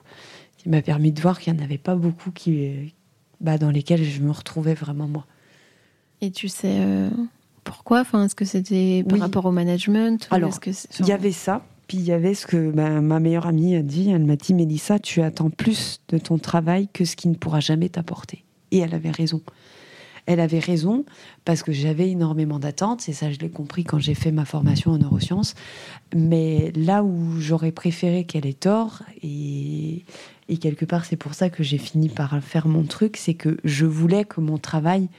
Il m'a permis de voir qu'il n'y en avait pas beaucoup qui, bah, dans lesquels je me retrouvais vraiment moi. Et tu sais euh, pourquoi? Enfin, est-ce que c'était par rapport au management Alors, il y avait ça. Puis il y avait ce que ma meilleure amie a dit. Elle m'a dit Mélissa, tu attends plus de ton travail que ce qui ne pourra jamais t'apporter. Et elle avait raison. Elle avait raison parce que j'avais énormément d'attentes, et ça je l'ai compris quand j'ai fait ma formation en neurosciences. Mais là où j'aurais préféré qu'elle ait tort, et quelque part c'est pour ça que j'ai fini par faire mon truc, c'est que je voulais que mon travail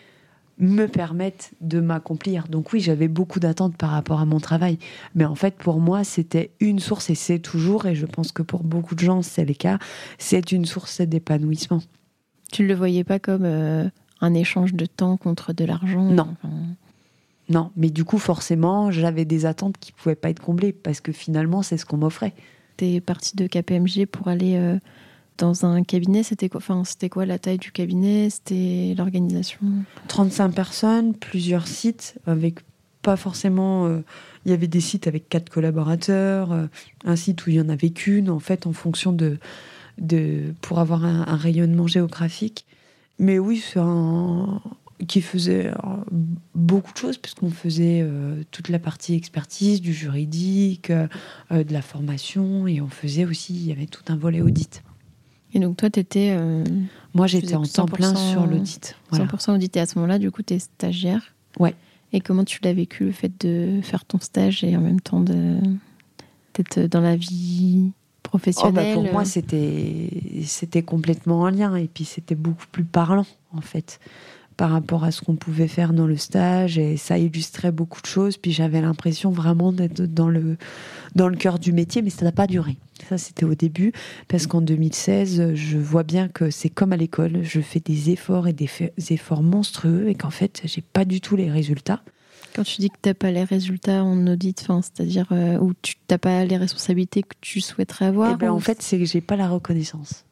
me permettent de m'accomplir. Donc oui, j'avais beaucoup d'attentes par rapport à mon travail. Mais en fait, pour moi, c'était une source, et c'est toujours, et je pense que pour beaucoup de gens, c'est le cas, c'est une source d'épanouissement. Tu ne le voyais pas comme euh, un échange de temps contre de l'argent? Non. Non, mais du coup, forcément, j'avais des attentes qui ne pouvaient pas être comblées, parce que finalement, c'est ce qu'on m'offrait. Tu es parti de KPMG pour aller... Euh, dans un cabinet, c'était quoi, enfin, c'était quoi la taille du cabinet C'était l'organisation? 35 personnes, plusieurs sites, avec pas forcément. Euh, il y avait des sites avec quatre collaborateurs, euh, un site où il y en avait qu'une, en fait, en fonction de. de pour avoir un, rayonnement géographique. Mais oui, c'est un, qui faisait euh, beaucoup de choses, puisqu'on faisait toute la partie expertise, du juridique, de la formation, et on faisait aussi, il y avait tout un volet audit. Et donc toi, tu étais... Moi, j'étais en temps plein sur l'audit. 100% audit, et à ce moment-là, du coup, tu es stagiaire. Ouais. Et comment tu l'as vécu, le fait de faire ton stage et en même temps d'être dans la vie professionnelle oh bah Pour moi, c'était complètement en lien, et puis c'était beaucoup plus parlant, en fait par rapport à ce qu'on pouvait faire dans le stage et ça illustrait beaucoup de choses. Puis j'avais l'impression vraiment d'être dans le, dans le cœur du métier, mais ça n'a pas duré. Ça, c'était au début, parce qu'en 2016, je vois bien que c'est comme à l'école. Je fais des efforts et des efforts monstrueux et qu'en fait, j'ai pas du tout les résultats. Quand tu dis que tu n'as pas les résultats en audit, c'est-à-dire euh, où tu n'as pas les responsabilités que tu souhaiterais avoir eh ben, En fait, c'est que j'ai pas la reconnaissance.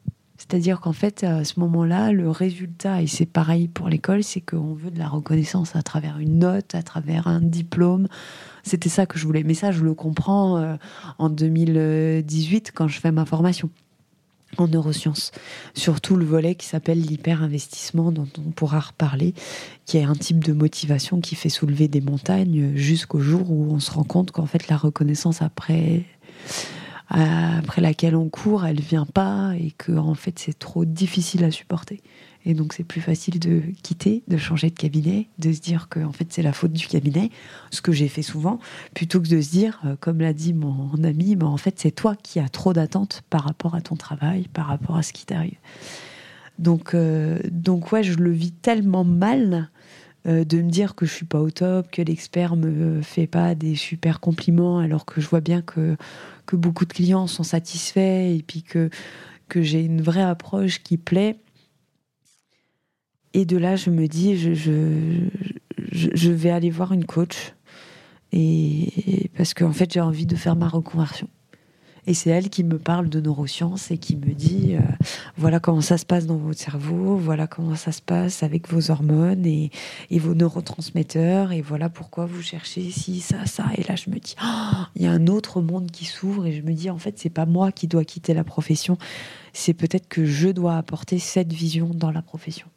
C'est-à-dire qu'en fait, à ce moment-là, le résultat, et c'est pareil pour l'école, c'est qu'on veut de la reconnaissance à travers une note, à travers un diplôme. C'était ça que je voulais. Mais ça, je le comprends euh, en 2018 quand je fais ma formation en neurosciences. Surtout le volet qui s'appelle l'hyper-investissement, dont on pourra reparler, qui est un type de motivation qui fait soulever des montagnes jusqu'au jour où on se rend compte qu'en fait, la reconnaissance après après laquelle on court, elle vient pas et que en fait c'est trop difficile à supporter. Et donc c'est plus facile de quitter, de changer de cabinet, de se dire que en fait c'est la faute du cabinet, ce que j'ai fait souvent, plutôt que de se dire, euh, comme l'a dit mon ami, mais en fait c'est toi qui as trop d'attentes par rapport à ton travail, par rapport à ce qui t'arrive. Donc euh, donc ouais, je le vis tellement mal euh, de me dire que je suis pas au top, que l'expert me fait pas des super compliments, alors que je vois bien que beaucoup de clients sont satisfaits et puis que, j'ai une vraie approche qui plaît. Et de là, je me dis, je, vais aller voir une coach. Et, parce qu'en fait, j'ai envie de faire ma reconversion. Et c'est elle qui me parle de neurosciences et qui me dit euh, voilà comment ça se passe dans votre cerveau, voilà comment ça se passe avec vos hormones et, vos neurotransmetteurs, et voilà pourquoi vous cherchez ci, ça, ça. Et là, je me dis oh, il y a un autre monde qui s'ouvre, et je me dis en fait, c'est pas moi qui dois quitter la profession, c'est peut-être que je dois apporter cette vision dans la profession.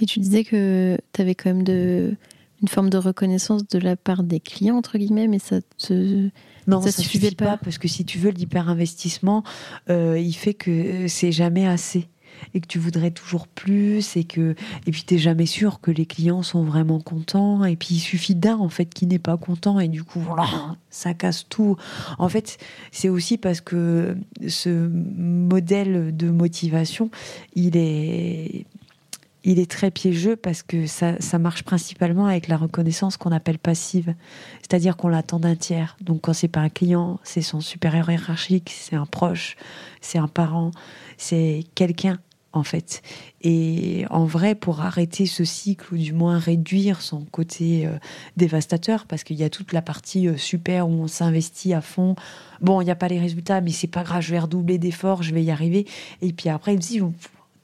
Et tu disais que tu avais quand même de, une forme de reconnaissance de la part des clients, entre guillemets, mais ça te non, ça, ne suffit pas. parce que si tu veux l'hyper-investissement, euh, il fait que c'est jamais assez et que tu voudrais toujours plus et que et puis t'es jamais sûr que les clients sont vraiment contents et puis il suffit d'un en fait qui n'est pas content et du coup voilà ça casse tout en fait c'est aussi parce que ce modèle de motivation il est il est très piégeux parce que ça, marche principalement avec la reconnaissance qu'on appelle passive, c'est-à-dire qu'on l'attend d'un tiers. Donc quand c'est pas un client, c'est son supérieur hiérarchique, c'est un proche, c'est un parent, c'est quelqu'un en fait. Et en vrai, pour arrêter ce cycle ou du moins réduire son côté euh, dévastateur, parce qu'il y a toute la partie euh, super où on s'investit à fond. Bon, il n'y a pas les résultats, mais c'est pas grave, je vais redoubler d'efforts, je vais y arriver. Et puis après, il me dit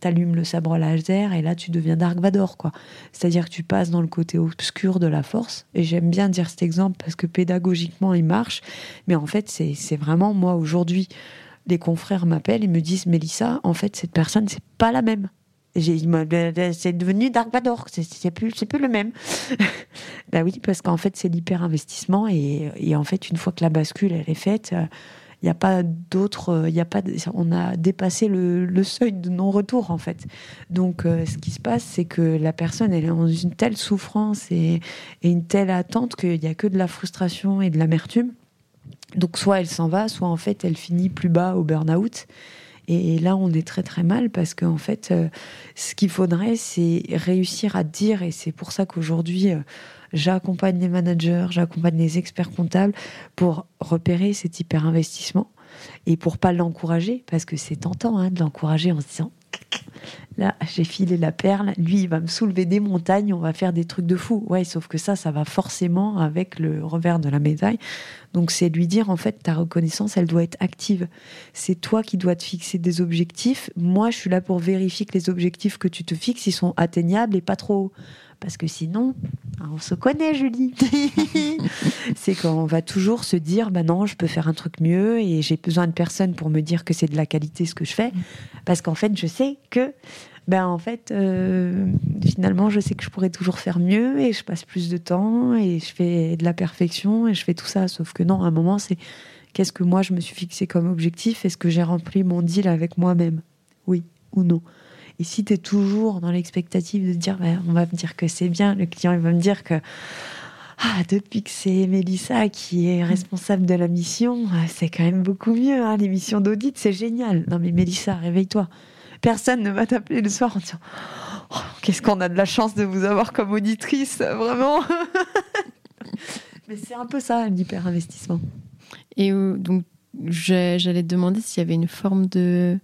t'allumes le sabre laser et là tu deviens Dark Vador quoi. C'est-à-dire que tu passes dans le côté obscur de la force et j'aime bien dire cet exemple parce que pédagogiquement il marche mais en fait c'est vraiment moi aujourd'hui les confrères m'appellent et me disent Mélissa en fait cette personne c'est pas la même. C'est devenu Dark Vador, c'est plus, plus le même. bah oui, parce qu'en fait, c'est l'hyper investissement et, et, en fait, une fois que la bascule elle est faite, euh, il n'y a pas d'autres, il y a pas, on a dépassé le, seuil de non-retour en fait. Donc, euh, ce qui se passe, c'est que la personne elle est dans une telle souffrance et, une telle attente qu'il n'y a que de la frustration et de l'amertume. Donc, soit elle s'en va, soit en fait elle finit plus bas au burn-out. Et, là, on est très très mal parce qu'en fait, euh, ce qu'il faudrait, c'est réussir à dire, et c'est pour ça qu'aujourd'hui, euh, j'accompagne les managers, j'accompagne les experts comptables pour repérer cet hyper-investissement et pour pas l'encourager, parce que c'est tentant hein, de l'encourager en se disant Là, j'ai filé la perle, lui, il va me soulever des montagnes, on va faire des trucs de fou. Ouais, sauf que ça, ça va forcément avec le revers de la médaille. Donc, c'est lui dire, en fait, ta reconnaissance, elle doit être active. C'est toi qui dois te fixer des objectifs. Moi, je suis là pour vérifier que les objectifs que tu te fixes, ils sont atteignables et pas trop parce que sinon, hein, on se connaît, Julie. c'est qu'on va toujours se dire, bah non, je peux faire un truc mieux et j'ai besoin de personne pour me dire que c'est de la qualité ce que je fais. Parce qu'en fait, je sais que ben en fait, euh, finalement, je sais que je pourrais toujours faire mieux et je passe plus de temps et je fais de la perfection et je fais tout ça. Sauf que non, à un moment, c'est qu'est-ce que moi je me suis fixé comme objectif? Est-ce que j'ai rempli mon deal avec moi-même? Oui ou non? Et si tu es toujours dans l'expectative de dire, ben, on va me dire que c'est bien, le client il va me dire que ah, depuis que c'est Mélissa qui est responsable de la mission, ah, c'est quand même beaucoup mieux. Hein, L'émission d'audit, c'est génial. Non mais Mélissa, réveille-toi. Personne ne va t'appeler le soir en disant oh, Qu'est-ce qu'on a de la chance de vous avoir comme auditrice, vraiment Mais c'est un peu ça, l'hyper-investissement. Et euh, donc, j'allais te demander s'il y avait une forme de,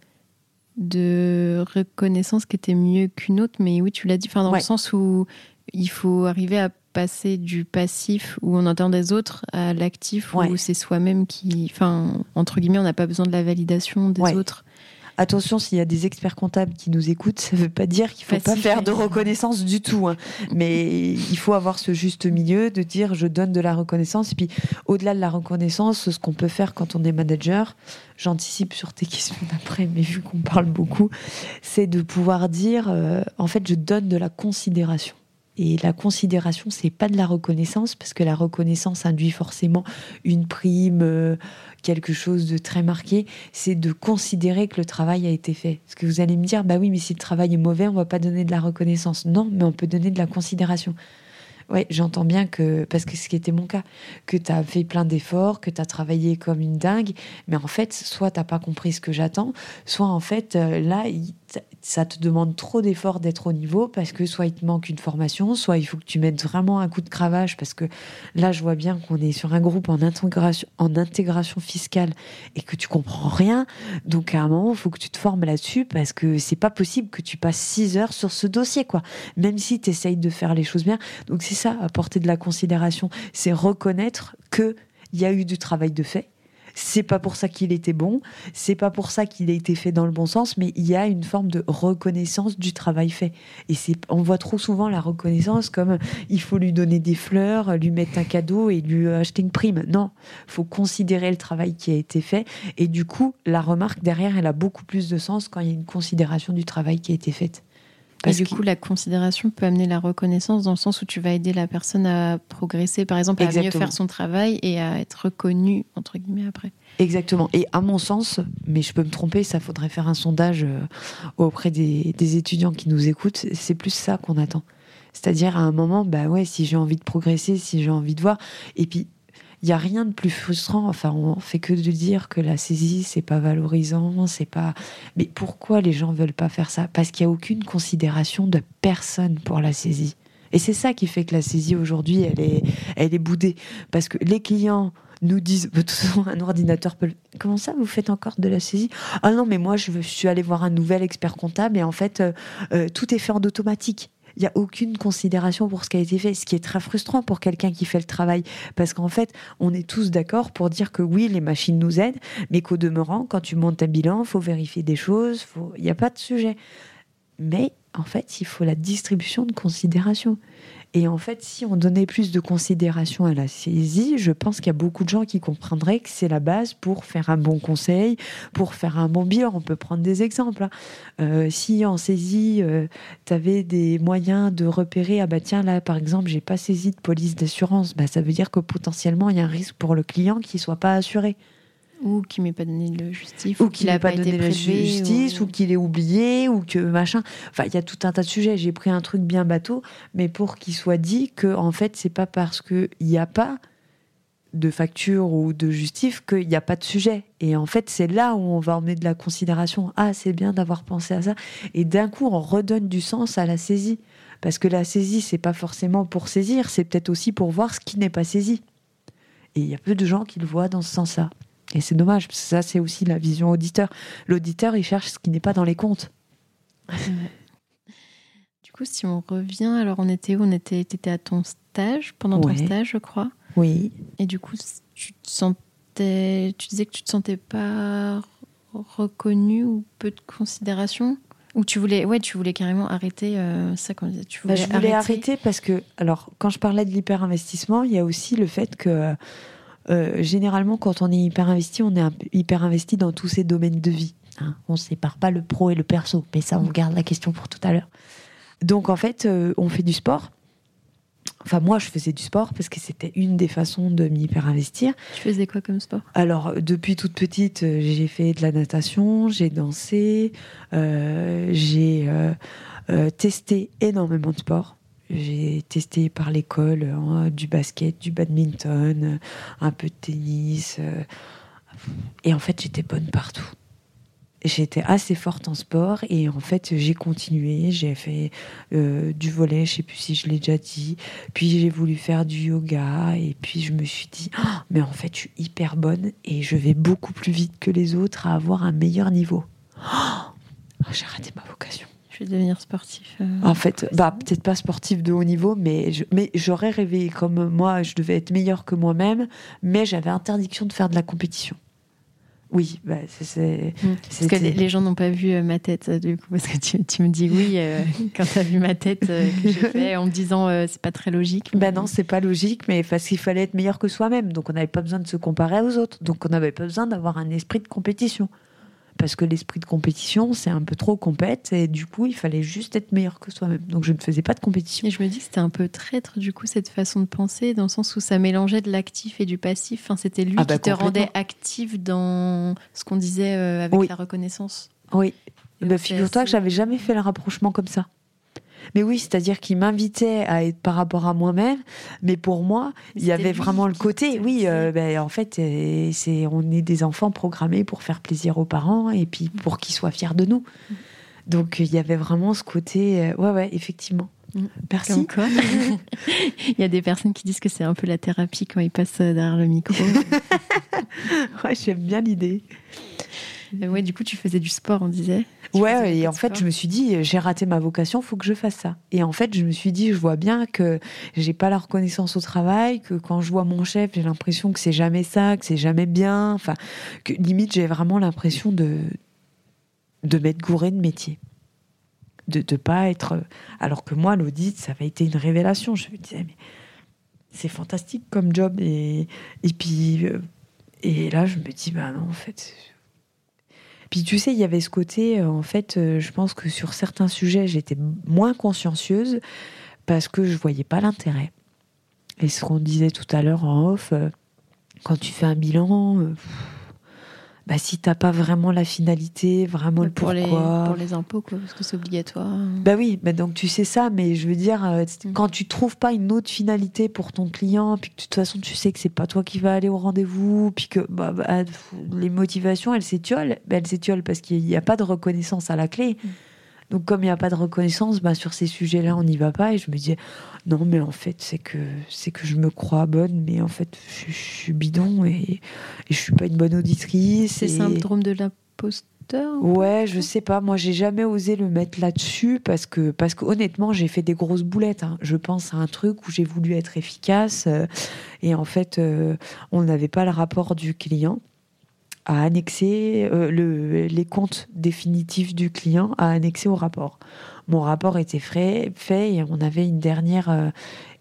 de reconnaissance qui était mieux qu'une autre, mais oui, tu l'as dit, enfin, dans le sens où il faut arriver à passer du passif où on entend des autres à l'actif où c'est soi-même qui, enfin, entre guillemets, on n'a pas besoin de la validation des autres. Attention, s'il y a des experts comptables qui nous écoutent, ça ne veut pas dire qu'il ne faut pas faire de reconnaissance du tout. Hein. Mais il faut avoir ce juste milieu de dire je donne de la reconnaissance. Et puis, au-delà de la reconnaissance, ce qu'on peut faire quand on est manager, j'anticipe sur tes questions d'après, mais vu qu'on parle beaucoup, c'est de pouvoir dire euh, en fait, je donne de la considération. Et la considération, c'est pas de la reconnaissance, parce que la reconnaissance induit forcément une prime, euh, quelque chose de très marqué. C'est de considérer que le travail a été fait. Parce que vous allez me dire, bah oui, mais si le travail est mauvais, on va pas donner de la reconnaissance. Non, mais on peut donner de la considération. Oui, j'entends bien que, parce que ce qui était mon cas, que tu as fait plein d'efforts, que tu as travaillé comme une dingue, mais en fait, soit tu pas compris ce que j'attends, soit en fait, euh, là, ça te demande trop d'efforts d'être au niveau parce que soit il te manque une formation, soit il faut que tu mettes vraiment un coup de cravache parce que là, je vois bien qu'on est sur un groupe en intégration, fiscale et que tu comprends rien. Donc, à un moment, il faut que tu te formes là-dessus parce que c'est pas possible que tu passes six heures sur ce dossier, quoi. Même si tu essayes de faire les choses bien. Donc, c'est ça, apporter de la considération. C'est reconnaître qu'il y a eu du travail de fait c'est pas pour ça qu'il était bon, c'est pas pour ça qu'il a été fait dans le bon sens, mais il y a une forme de reconnaissance du travail fait. Et c'est, on voit trop souvent la reconnaissance comme il faut lui donner des fleurs, lui mettre un cadeau et lui acheter une prime. Non, faut considérer le travail qui a été fait. Et du coup, la remarque derrière, elle a beaucoup plus de sens quand il y a une considération du travail qui a été et du coup, la considération peut amener la reconnaissance dans le sens où tu vas aider la personne à progresser, par exemple, à mieux faire son travail et à être reconnue, entre guillemets, après. Exactement. Et à mon sens, mais je peux me tromper, ça faudrait faire un sondage euh, auprès des, des étudiants qui nous écoutent, c'est plus ça qu'on attend. C'est-à-dire à un moment, bah ouais, si j'ai envie de progresser, si j'ai envie de voir, et puis il n'y a rien de plus frustrant. Enfin, on fait que de dire que la saisie, c'est pas valorisant, c'est pas. Mais pourquoi les gens veulent pas faire ça? Parce qu'il n'y a aucune considération de personne pour la saisie. Et c'est ça qui fait que la saisie aujourd'hui, elle est, elle est boudée. Parce que les clients nous disent, de toute façon, un ordinateur peut. Comment ça, vous faites encore de la saisie? Ah non, mais moi, je, suis allé voir un nouvel expert comptable et en fait, euh, euh, tout est fait en automatique il n'y a aucune considération pour ce qui a été fait, ce qui est très frustrant pour quelqu'un qui fait le travail. Parce qu'en fait, on est tous d'accord pour dire que oui, les machines nous aident, mais qu'au demeurant, quand tu montes un bilan, il faut vérifier des choses, il n'y a pas de sujet. Mais en fait, il faut la distribution de considération. Et en fait, si on donnait plus de considération à la saisie, je pense qu'il y a beaucoup de gens qui comprendraient que c'est la base pour faire un bon conseil, pour faire un bon bilan. On peut prendre des exemples. Hein. Euh, si en saisie, euh, tu avais des moyens de repérer, ah bah tiens, là, par exemple, j'ai pas saisi de police d'assurance, bah, ça veut dire que potentiellement, il y a un risque pour le client qui soit pas assuré. Ou qui m'ait pas donné le justice. Ou, qu'il n'a pas, donné la justice, ou, qu'il est oublié, ou que machin. Enfin, il y a tout un tas de sujets. J'ai pris un truc bien bateau, mais pour qu'il soit dit que, en fait, c'est pas parce qu'il n'y a pas de facture ou de justice qu'il n'y a pas de sujet. Et en fait, c'est là où on va emmener de la considération. Ah, c'est bien d'avoir pensé à ça. Et d'un coup, on redonne du sens à la saisie. Parce que la saisie, c'est pas forcément pour saisir, c'est peut-être aussi pour voir ce qui n'est pas saisi. Et il y a peu de gens qui le voient dans ce sens-là. Et c'est dommage, parce que ça, c'est aussi la vision auditeur. L'auditeur, il cherche ce qui n'est pas dans les comptes. du coup, si on revient, alors on était où? On était, étais à ton stage, pendant ton stage, je crois. Oui. Et du coup, tu te sentais, tu disais que tu te sentais pas reconnu ou peu de considération? Ou tu voulais, ouais, tu voulais carrément arrêter euh, ça quand tu bah, voulais Je voulais arrêter parce que, alors, quand je parlais de l'hyper-investissement, il y a aussi le fait que euh, généralement, quand on est hyper investi, on est hyper investi dans tous ces domaines de vie. Hein. on ne sépare pas le pro et le perso, mais ça, on mm. garde la question pour tout à l'heure. Donc, en fait, euh, on fait du sport. Enfin, moi, je faisais du sport parce que c'était une des façons de m'y hyper investir. Tu faisais quoi comme sport? Alors, depuis toute petite, euh, j'ai fait de la natation, j'ai dansé, euh, j'ai testé énormément de sport. J'ai testé par l'école hein, du basket, du badminton, un peu de tennis. et en fait, j'étais bonne partout j'étais assez forte en sport et en fait j'ai continué, j'ai fait euh, du volet, je sais plus si je l'ai déjà dit, puis j'ai voulu faire du yoga et puis je me suis dit oh, mais en fait je suis hyper bonne et je vais beaucoup plus vite que les autres à avoir un meilleur niveau. Oh, j'ai raté ma vocation. Je devenir sportif. Euh, en fait, bah peut-être pas sportif de haut niveau, mais mais j'aurais rêvé comme moi, je devais être meilleure que moi-même, mais j'avais interdiction de faire de la compétition. Oui, bah, c'est. Mm. Parce que les gens n'ont pas vu euh, ma tête, euh, du coup, parce que tu, me dis oui euh, quand tu as vu ma tête que j'ai fait en me disant c'est pas très logique. Ben non, c'est pas logique, mais parce qu'il fallait être meilleur que soi-même. Donc on n'avait pas besoin de se comparer aux autres. Donc on n'avait pas besoin d'avoir un esprit de compétition parce que l'esprit de compétition, c'est un peu trop compète, et du coup, il fallait juste être meilleur que soi-même. Donc, je ne faisais pas de compétition. Et je me dis que c'était un peu traître, du coup, cette façon de penser, dans le sens où ça mélangeait de l'actif et du passif. Enfin, c'était lui ah bah, qui te rendait actif dans ce qu'on disait euh, avec la reconnaissance. Oui. Bah, figure-toi que j'avais jamais fait le rapprochement comme ça. Mais oui, c'est-à-dire qu'il m'invitait à être par rapport à moi-même, mais pour moi, il y avait vraiment le côté, oui, euh, ben, en fait, euh, c'est on est des enfants programmés pour faire plaisir aux parents et puis mm. pour qu'ils soient fiers de nous. Mm. Donc il y avait vraiment ce côté, euh, ouais, ouais, effectivement. Mm. Merci. il y a des personnes qui disent que c'est un peu la thérapie quand ils passent derrière le micro. ouais, j'aime bien l'idée. Ouais, du coup, tu faisais du sport, on disait. Ouais, et en fait, je me suis dit, j'ai raté ma vocation, faut que je fasse ça. Et en fait, je me suis dit, je vois bien que j'ai pas la reconnaissance au travail, que quand je vois mon chef, j'ai l'impression que c'est jamais ça, que c'est jamais bien. Enfin, que limite, j'ai vraiment l'impression de de m'être gouré de métier. De ne pas être. Alors que moi, l'audit, ça avait été une révélation. Je me disais, mais c'est fantastique comme job. Et, et puis. Euh, et là, je me dis, bah non, en fait, puis tu sais, il y avait ce côté, euh, en fait, euh, je pense que sur certains sujets, j'étais moins consciencieuse parce que je voyais pas l'intérêt. Et ce qu'on disait tout à l'heure en off, euh, quand tu fais un bilan, bah, si t'as pas vraiment la finalité, vraiment le pour pourquoi. Les, pour les impôts, quoi, parce que c'est obligatoire. Bah oui, bah donc tu sais ça, mais je veux dire, euh, mm. quand tu trouves pas une autre finalité pour ton client, puis que de toute façon tu sais que c'est pas toi qui vas aller au rendez-vous, puis que bah, bah, les motivations elles s'étiolent, bah, elles s'étiolent parce qu'il n'y a pas de reconnaissance à la clé. Mm. Donc comme il n'y a pas de reconnaissance, bah, sur ces sujets-là, on n'y va pas. Et je me disais, non, mais en fait, c'est que, c'est que je me crois bonne, mais en fait, je, suis bidon et, et je suis pas une bonne auditrice. C'est syndrome de l'imposteur Ouais, je sais pas. Moi, j'ai jamais osé le mettre là-dessus parce que, parce que honnêtement, j'ai fait des grosses boulettes. Hein. Je pense à un truc où j'ai voulu être efficace euh, et en fait, euh, on n'avait pas le rapport du client à annexer euh, le, les comptes définitifs du client à annexer au rapport. Mon rapport était fait, fait et on avait une dernière euh,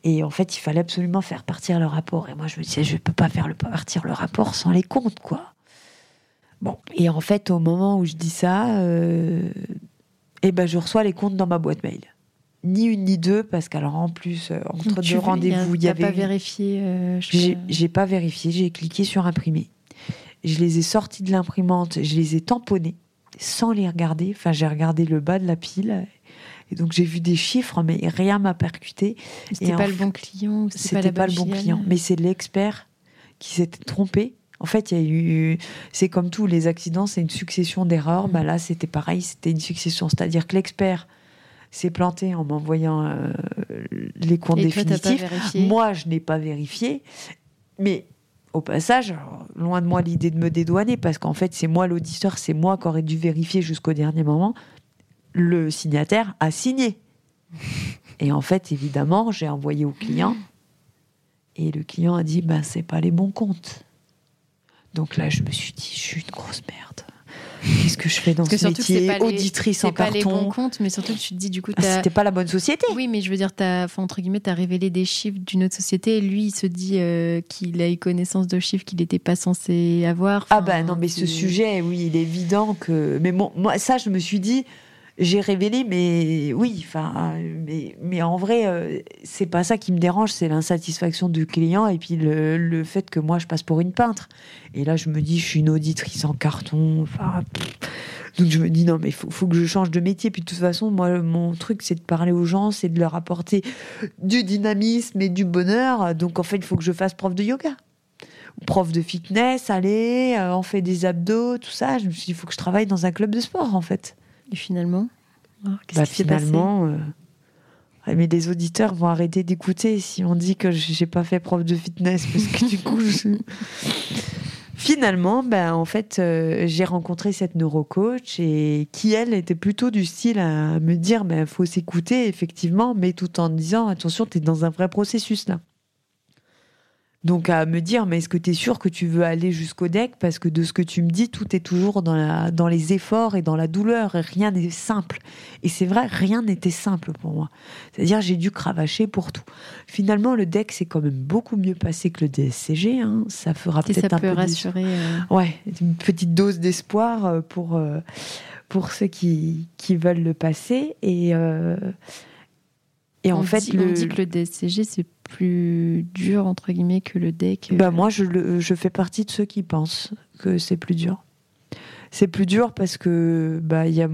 et en fait il fallait absolument faire partir le rapport. Et moi je me disais je peux pas faire le, partir le rapport sans les comptes quoi. Bon et en fait au moment où je dis ça, euh, eh ben je reçois les comptes dans ma boîte mail. Ni une ni deux parce qu'alors en plus entre deux rendez-vous il y avait pas vérifié j'ai pas vérifié j'ai cliqué sur imprimer je les ai sortis de l'imprimante, je les ai tamponnés sans les regarder. Enfin, j'ai regardé le bas de la pile. Et donc j'ai vu des chiffres, mais rien m'a percuté. C'était pas le bon client. C'était pas, pas le bon client, mais c'est l'expert qui s'était trompé. En fait, il y a eu, c'est comme tous les accidents, c'est une succession d'erreurs. Mm. Bah là, c'était pareil, c'était une succession, c'est-à-dire que l'expert s'est planté en m'envoyant euh, les comptes définitifs. Moi, je n'ai pas vérifié, mais au passage, loin de moi l'idée de me dédouaner, parce qu'en fait, c'est moi l'auditeur, c'est moi qui aurais dû vérifier jusqu'au dernier moment. Le signataire a signé. Et en fait, évidemment, j'ai envoyé au client. Et le client a dit, ben, c'est pas les bons comptes. Donc là, je me suis dit, je suis une grosse merde. Qu'est-ce que je fais dans Parce ce métier pas les- Auditrice en pas les carton. bons comptes, mais surtout que tu te dis, du coup, Ah, C'était pas la bonne société. Oui, mais je veux dire, enfin, entre guillemets, t'as révélé des chiffres d'une autre société et lui, il se dit euh, qu'il a eu connaissance de chiffres qu'il n'était pas censé avoir. Ah bah non, mais ce sujet, oui, il est évident que. Mais bon, moi, ça, je me suis dit, j'ai révélé, mais oui, enfin, mais, en vrai, euh, c'est pas ça qui me dérange, c'est l'insatisfaction du client et puis le, fait que moi, je passe pour une peintre. Et là, je me dis, je suis une auditrice en carton. Donc je me dis, non, mais il faut, faut que je change de métier. Puis de toute façon, moi, mon truc, c'est de parler aux gens, c'est de leur apporter du dynamisme et du bonheur. Donc en fait, il faut que je fasse prof de yoga prof de fitness, allez, euh, on fait des abdos, tout ça. Je me suis dit, il faut que je travaille dans un club de sport, en fait. Et finalement, alors, Bah, finalement, euh, ouais, mais les auditeurs vont arrêter d'écouter si on dit que j'ai pas fait prof de fitness, parce que du coup, je... Finalement, ben, en fait, euh, j'ai rencontré cette neurocoach et qui, elle, était plutôt du style à me dire, ben, faut s'écouter, effectivement, mais tout en disant, attention, tu es dans un vrai processus, là. Donc à me dire, mais est-ce que tu es sûr que tu veux aller jusqu'au deck? Parce que de ce que tu me dis, tout est toujours dans, la, dans les efforts et dans la douleur, et rien n'est simple. Et c'est vrai, rien n'était simple pour moi. C'est-à-dire, j'ai dû cravacher pour tout. Finalement, le deck, c'est quand même beaucoup mieux passé que le DSCG. hein. Ça fera peut-être un peut peu... rassurer. euh, Ouais, une petite dose d'espoir euh, pour, euh, pour ceux qui, qui veulent le passer. Et, euh, et en fait, dit, le, on dit que le DSCG, c'est plus dur, entre guillemets, que le euh, Bah moi, je, le- je fais partie de ceux qui pensent que c'est plus dur. C'est plus dur parce que bah il y a,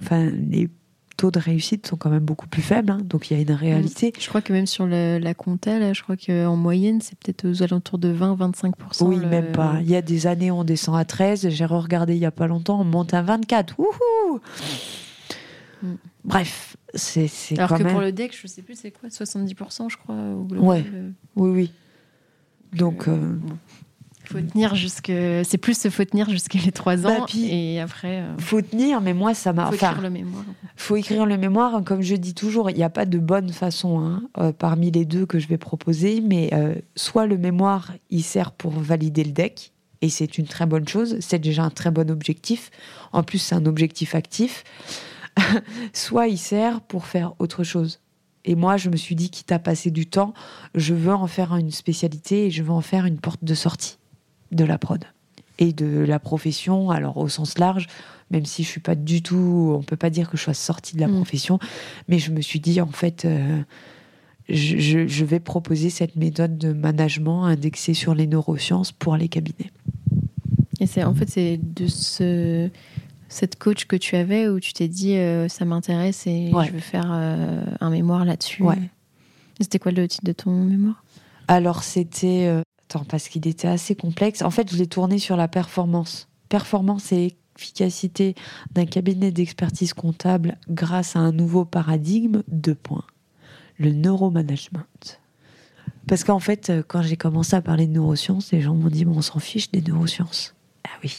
enfin les taux de réussite sont quand même beaucoup plus faibles, hein, donc il y a une réalité. Je crois que même sur le- la compta, là, je crois qu'en moyenne, c'est peut-être aux alentours de 20-25%. Oui, le- même pas. Il y a des années, on descend à 13. J'ai regardé il y a pas longtemps, on monte à 24. Wouhou Mm. Bref, c'est Alors quand que même. pour le deck, je sais plus, c'est quoi 70%, je crois. au global, Ouais. euh, Oui, oui. Donc, euh, faut tenir jusque. C'est plus faut tenir jusqu'à les 3 ans. Bah, puis- et après, euh, faut tenir, mais moi, ça m'a. faut Enfin, écrire le mémoire. faut écrire le mémoire, comme je dis toujours, il n'y a pas de bonne façon hein, euh, parmi les deux que je vais proposer, mais euh, soit le mémoire, il sert pour valider le deck, et c'est une très bonne chose, c'est déjà un très bon objectif, en plus c'est un objectif actif, soit il sert pour faire autre chose. Et moi, je me suis dit, quitte à passer du temps, je veux en faire une spécialité et je veux en faire une porte de sortie de la prod et de la profession, alors au sens large, même si je suis pas du tout, on peut pas dire que je sois sortie de la Mm. profession, mais je me suis dit en fait, euh, je, je- je vais proposer cette méthode de management indexée sur les neurosciences pour les cabinets. Et c'est en fait c'est de ce cette coach que tu avais où tu t'es dit euh, ça m'intéresse et Ouais. je veux faire euh, un mémoire là-dessus. Ouais. C'était quoi le titre de ton mémoire? Alors c'était, euh, attends, parce qu'il était assez complexe. En fait, je l'ai tourné sur la performance, performance et efficacité d'un cabinet d'expertise comptable grâce à un nouveau paradigme. Deux points. Le neuromanagement. Parce qu'en fait, quand j'ai commencé à parler de neurosciences, les gens m'ont dit, bon, on s'en fiche des neurosciences. Ah oui.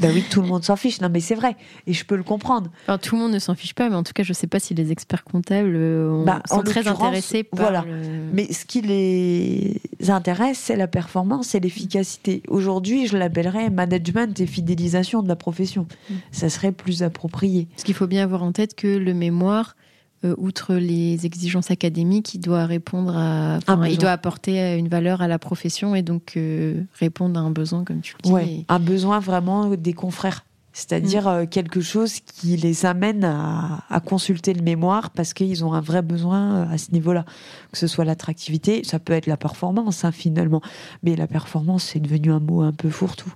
Ben oui, tout le monde s'en fiche. Non, mais c'est vrai. Et je peux le comprendre. Enfin, tout le monde ne s'en fiche pas, mais en tout cas, je sais pas si les experts comptables euh, ont- Bah, sont très intéressés par voilà. le- Mais ce qui les intéresse, c'est la performance et l'efficacité. Aujourd'hui, je l'appellerais management et fidélisation de la profession. Mm. Ça serait plus approprié. Parce qu'il faut bien avoir en tête que le mémoire, euh, outre les exigences académiques, il doit répondre à, enfin, il doit apporter euh, une valeur à la profession et donc euh, répondre à un besoin, comme tu le dis. Ouais. Et- Un besoin vraiment des confrères. C'est-à-dire euh, quelque chose qui les amène à, à consulter le mémoire parce qu'ils ont un vrai besoin à ce niveau-là. Que ce soit l'attractivité, ça peut être la performance hein, finalement. Mais la performance, c'est devenu un mot un peu fourre-tout.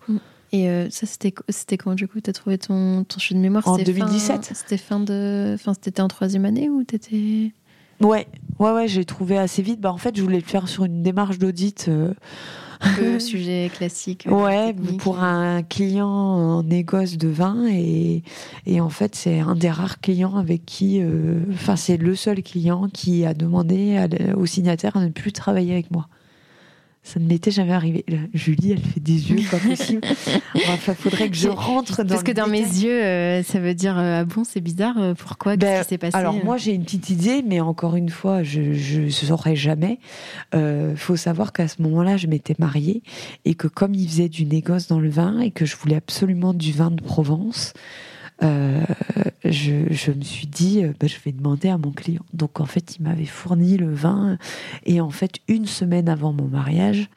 Et euh, ça, c'était c'était quand du coup tu as trouvé ton, ton jeu de mémoire? En C'était fin- 2017. C'était fin de. Enfin, c'était en troisième année ou t'étais? Ouais, ouais, ouais, j'ai trouvé assez vite. Bah, en fait, je voulais le faire sur une démarche d'audit. euh, Un peu sujet classique. euh, Ouais, technique. pour un client en négoce de vin et, et en fait c'est un des rares clients avec qui, euh, enfin c'est le seul client qui a demandé à le- au signataire à ne plus travailler avec moi. Ça ne m'était jamais arrivé. Julie, elle fait des yeux, pas possible. enfin, faudrait que je rentre dans. Parce que dans mes yeux, euh, ça veut dire ah bon, c'est bizarre. pourquoi Qu'est-ce ben, qui s'est passé Alors moi, j'ai une petite idée, mais encore une fois, je ne saurais jamais. Il faut savoir qu'à ce moment-là, je m'étais mariée et que comme il faisait du négoce dans le vin et que je voulais absolument du vin de Provence. Euh, je, me suis dit, euh, bah, je vais demander à mon client. Donc en fait, il m'avait fourni le vin et en fait, une semaine avant mon mariage,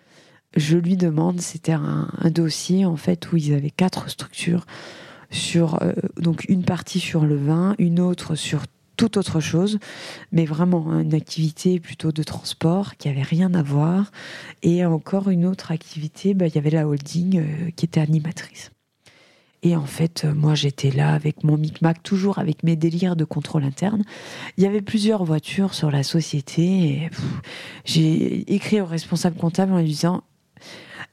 je lui demande, c'était un, dossier en fait où ils avaient quatre structures sur euh, donc une partie sur le vin, une autre sur toute autre chose, mais vraiment une activité plutôt de transport qui avait rien à voir, et encore une autre activité, bah, il y avait la holding qui était animatrice. Et en fait, euh, moi, j'étais là avec mon micmac, toujours avec mes délires de contrôle interne. Il y avait plusieurs voitures sur la société. J'ai écrit au responsable comptable en lui disant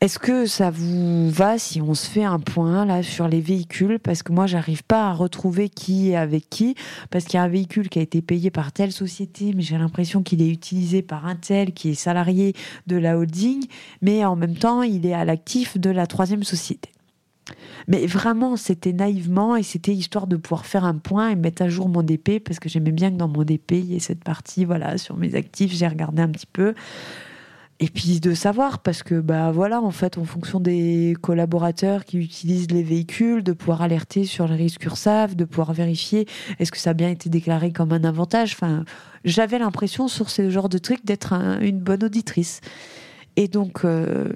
est-ce que ça vous va si on se fait un point là sur les véhicules? Parce que moi, j'arrive pas à retrouver qui est avec qui. Parce qu'il y a un véhicule qui a été payé par telle société, mais j'ai l'impression qu'il est utilisé par un tel qui est salarié de la holding, mais en même temps, il est à l'actif de la troisième société. Mais vraiment, c'était naïvement et c'était histoire de pouvoir faire un point et mettre à jour mon DP parce que j'aimais bien que dans mon DP, il y ait cette partie voilà, sur mes actifs. J'ai regardé un petit peu. Et puis de savoir, parce que bah voilà, en fait, en fonction des collaborateurs qui utilisent les véhicules, de pouvoir alerter sur les risques URSAF, de pouvoir vérifier est-ce que ça a bien été déclaré comme un avantage. Enfin, j'avais l'impression sur ce genre de truc d'être une bonne auditrice. Et donc, euh,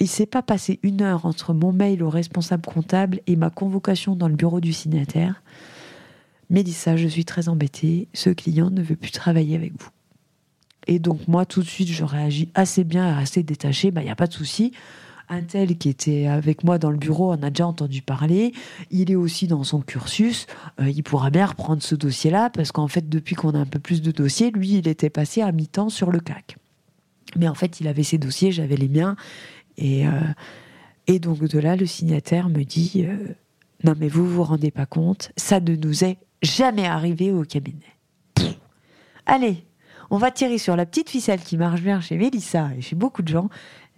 il s'est pas passé une heure entre mon mail au responsable comptable et ma convocation dans le bureau du signataire. Mélissa, je suis très embêtée. Ce client ne veut plus travailler avec vous. Et donc, moi, tout de suite, je réagis assez bien, assez détaché. Il bah, n'y a pas de souci. Un tel qui était avec moi dans le bureau en a déjà entendu parler. Il est aussi dans son cursus. Euh, il pourra bien reprendre ce dossier-là parce qu'en fait, depuis qu'on a un peu plus de dossiers, lui, il était passé à mi-temps sur le CAC. Mais en fait, il avait ses dossiers, j'avais les miens. Et, euh, et donc de là, le signataire me dit euh, Non, mais vous vous rendez pas compte, ça ne nous est jamais arrivé au cabinet. Allez, on va tirer sur la petite ficelle qui marche bien chez Mélissa et chez beaucoup de gens,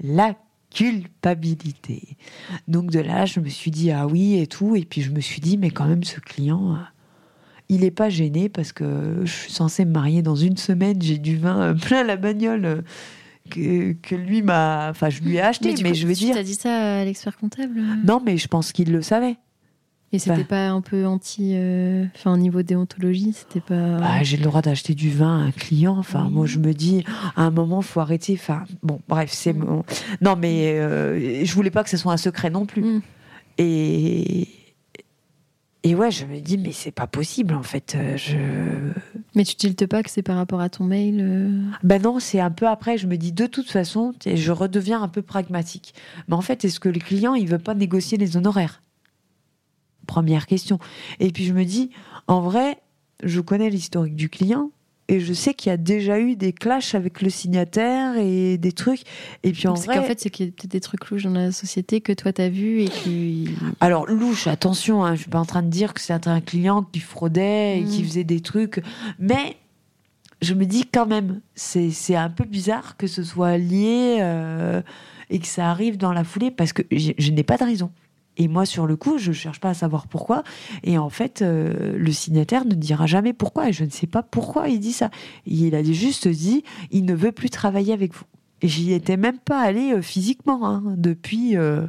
la culpabilité. Donc de là, je me suis dit ah oui et tout, et puis je me suis dit mais quand même ce client, euh, il n'est pas gêné parce que je suis censée me marier dans une semaine, j'ai du vin plein la bagnole que, lui m'a. Enfin, je lui ai acheté, mais, je veux dire. Tu as dit ça à l'expert comptable Non, mais je pense qu'il le savait. Et c'était pas un peu anti. Euh, enfin, au niveau déontologie, c'était pas. Bah, j'ai le droit d'acheter du vin à un client. Enfin, moi, je me dis, à un moment, faut arrêter. Enfin, bon, bref, c'est. Mm. Non, mais euh, je voulais pas que ce soit un secret non plus. Mm. Et et ouais, je me dis, mais c'est pas possible en fait. Euh, je... Mais tu tiltes pas que c'est par rapport à ton mail euh Ben non, c'est un peu après. Je me dis, de toute façon, je redeviens un peu pragmatique. Mais en fait, est-ce que le client, il veut pas négocier les honoraires? Première question. Et puis je me dis, en vrai, je connais l'historique du client. Et je sais qu'il y a déjà eu des clashs avec le signataire et des trucs. Et puis en vrai. qu'en fait, c'est qu'il y a peut-être des trucs louches dans la société que toi t'as vu et qui. Alors, louche, attention, hein, je suis pas en train de dire que c'est un client qui fraudait et qui mm. faisait des trucs. Mais je me dis quand même, c'est un peu bizarre que ce soit lié euh, et que ça arrive dans la foulée parce que je n'ai pas de raison. Et moi, sur le coup, je ne cherche pas à savoir pourquoi. Et en fait, euh, le signataire ne dira jamais pourquoi. Et je ne sais pas pourquoi il dit ça. Il a juste dit, il ne veut plus travailler avec vous. Et j'y étais même pas allée euh, physiquement hein, depuis. Euh...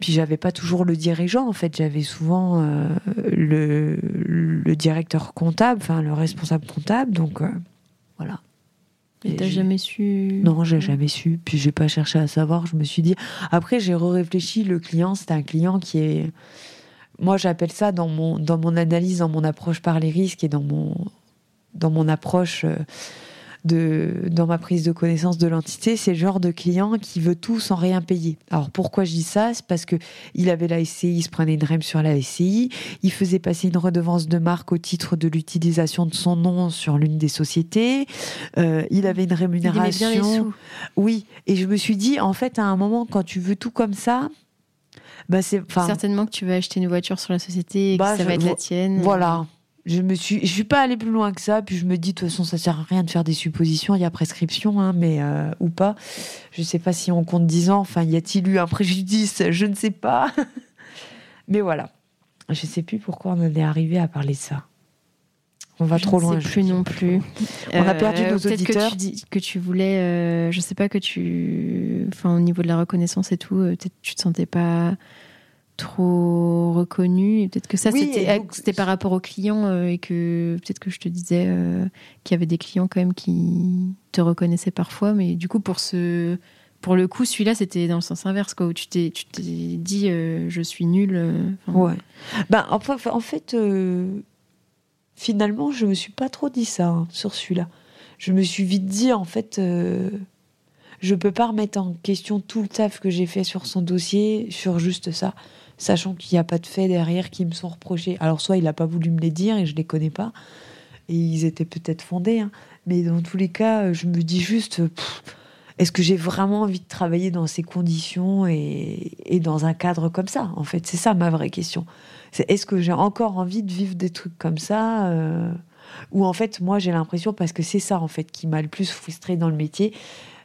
Puis j'avais pas toujours le dirigeant. En fait, j'avais souvent euh, le, le, directeur comptable, enfin le responsable comptable. Donc voilà. Et t'as jamais su Non, j'ai jamais su. Puis j'ai pas cherché à savoir. Je me suis dit. Après, j'ai réfléchi. Le client, c'est un client qui est. Moi, j'appelle ça dans mon dans mon analyse, dans mon approche par les risques et dans mon dans mon approche. Euh, de, dans ma prise de connaissance de l'entité, c'est le genre de client qui veut tout sans rien payer. Alors pourquoi je dis ça? C'est parce que il avait la SCI, il se prenait une REM sur la SCI, il faisait passer une redevance de marque au titre de l'utilisation de son nom sur l'une des sociétés, euh, il avait une rémunération. Oui, et je me suis dit, en fait, à un moment, quand tu veux tout comme ça, bah c'est certainement que tu vas acheter une voiture sur la société et que bah, ça va être la tienne. Voilà. Je me suis, je suis pas allée plus loin que ça. Puis je me dis, de toute façon, ça sert à rien de faire des suppositions. Il y a prescription, hein, mais euh, ou pas. Je sais pas si on compte 10 ans. Enfin, y a-t-il eu un préjudice? Je ne sais pas. mais voilà. Je sais plus pourquoi on en est arrivé à parler de ça. On va Je trop ne loin. sais je plus sais non plus. On a perdu nos peut-être auditeurs. Que tu, dis, que tu voulais, euh, je sais pas que tu, enfin au niveau de la reconnaissance et tout, euh, peut-être tu te sentais pas trop reconnu. Et peut-être que ça Oui, c'était, et donc- c'était par rapport aux clients euh, et que peut-être que je te disais euh, qu'il y avait des clients quand même qui te reconnaissaient parfois, mais du coup pour ce pour le coup, celui-là, c'était dans le sens inverse, quoi, où tu t'es, tu t'es dit, euh, je suis nulle. enfin, Ouais. Ben, enfin, en fait, finalement, je me suis pas trop dit ça hein, sur celui-là. Je me suis vite dit, en fait, je peux pas remettre en question tout le taf que j'ai fait sur son dossier sur juste ça, sachant qu'il n'y a pas de faits derrière qui me sont reprochés. Alors, soit il a pas voulu me les dire et je les connais pas, et ils étaient peut-être fondés, hein. mais dans tous les cas, je me dis juste. euh, est-ce que j'ai vraiment envie de travailler dans ces conditions et, dans un cadre comme ça? En fait, c'est ça ma vraie question. C'est est-ce que j'ai encore envie de vivre des trucs comme ça euh, Ou en fait, moi, j'ai l'impression, parce que c'est ça, en fait, qui m'a le plus frustré dans le métier,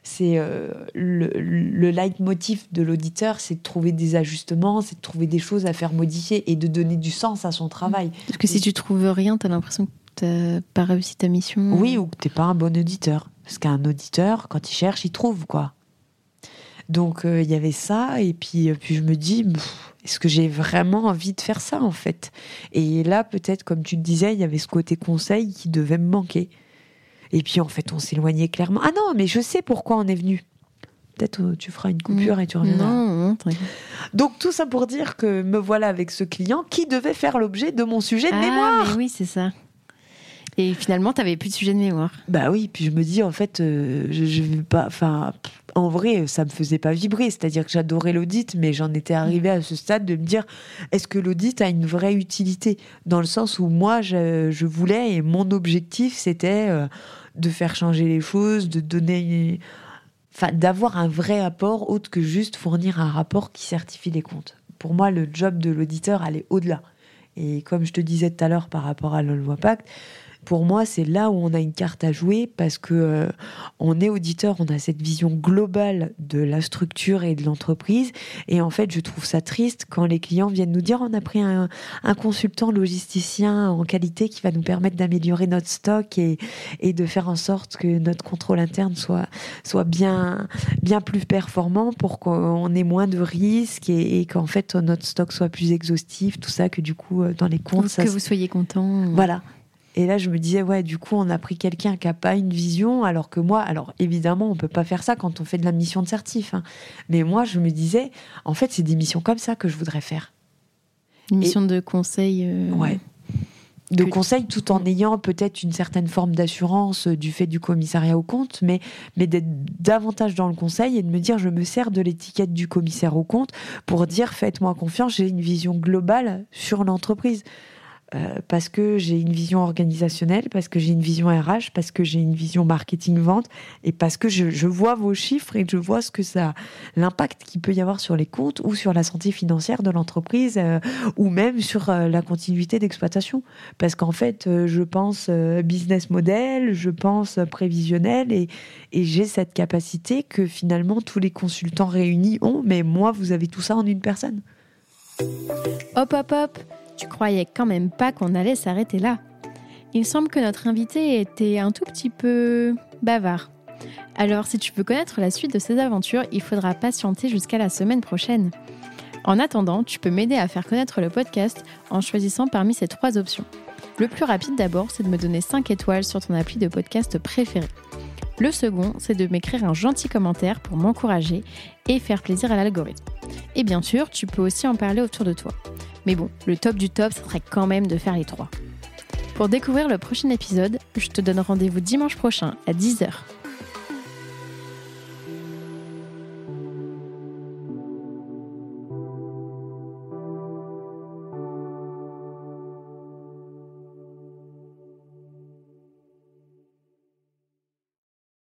c'est euh, le, le leitmotiv de l'auditeur, c'est de trouver des ajustements, c'est de trouver des choses à faire modifier et de donner du sens à son travail. Parce que si tu trouves rien, t'as l'impression que t'as pas réussi ta mission. Oui, ou que t'es pas un bon auditeur. Parce qu'un auditeur, quand il cherche, il trouve, quoi. Donc, euh, il y avait ça, et puis, euh, puis je me dis, est-ce que j'ai vraiment envie de faire ça, en fait? Et là, peut-être, comme tu le disais, il y avait ce côté conseil qui devait me manquer. Et puis, en fait, on s'éloignait clairement. Ah non, mais je sais pourquoi on est venu. Peut-être euh, tu feras une coupure et tu reviendras. Non, non. Donc, tout ça pour dire que me voilà avec ce client qui devait faire l'objet de mon sujet de Ah, mémoire. mais oui, c'est ça. Et finalement, t'avais plus de sujet de mémoire. Bah oui, puis je me dis en fait, euh, je, je vais pas. En vrai, ça me faisait pas vibrer. C'est-à-dire que j'adorais l'audit, mais j'en étais arrivée à ce stade de me dire est-ce que l'audit a une vraie utilité? Dans le sens où moi, je, voulais et mon objectif, c'était euh, de faire changer les choses, de donner. Enfin, d'avoir un vrai apport autre que juste fournir un rapport qui certifie les comptes. Pour moi, le job de l'auditeur allait au-delà. Et comme je te disais tout à l'heure par rapport à la loi Pacte, pour moi, c'est là où on a une carte à jouer parce que euh, on est auditeur, on a cette vision globale de la structure et de l'entreprise. Et en fait, je trouve ça triste quand les clients viennent nous dire on a pris un, un consultant logisticien en qualité qui va nous permettre d'améliorer notre stock et, et de faire en sorte que notre contrôle interne soit, soit bien, bien plus performant pour qu'on ait moins de risques et, et qu'en fait notre stock soit plus exhaustif, tout ça, que du coup, euh, dans les comptes, ça que vous soyez content. voilà. Et là, je me disais, ouais, du coup, on a pris quelqu'un qui n'a pas une vision, alors que moi, alors évidemment, on peut pas faire ça quand on fait de la mission de certif. hein. Mais moi, je me disais, en fait, c'est des missions comme ça que je voudrais faire. Une mission de conseil. euh, Ouais. De conseil, tout en ayant peut-être une certaine forme d'assurance euh, du fait du commissariat au compte, mais, mais d'être davantage dans le conseil et de me dire, je me sers de l'étiquette du commissaire au compte pour dire, faites-moi confiance, j'ai une vision globale sur l'entreprise. Euh, parce que j'ai une vision organisationnelle, parce que j'ai une vision RH, parce que j'ai une vision marketing-vente, et parce que je, vois vos chiffres et je vois ce que ça, l'impact qu'il peut y avoir sur les comptes ou sur la santé financière de l'entreprise, euh, ou même sur euh, la continuité d'exploitation. Parce qu'en fait, je pense business model, je pense prévisionnel, et j'ai cette capacité que finalement tous les consultants réunis ont, mais moi, vous avez tout ça en une personne. Hop, hop, hop Tu croyais quand même pas qu'on allait s'arrêter là. Il semble que notre invité était un tout petit peu bavard. Alors, si tu veux connaître la suite de ses aventures, il faudra patienter jusqu'à la semaine prochaine. En attendant, tu peux m'aider à faire connaître le podcast en choisissant parmi ces trois options. Le plus rapide d'abord, c'est de me donner 5 étoiles sur ton appli de podcast préféré. Le second, c'est de m'écrire un gentil commentaire pour m'encourager et faire plaisir à l'algorithme. Et bien sûr, tu peux aussi en parler autour de toi. Mais bon, le top du top, ça serait quand même de faire les trois. Pour découvrir le prochain épisode, je te donne rendez-vous dimanche prochain à 10h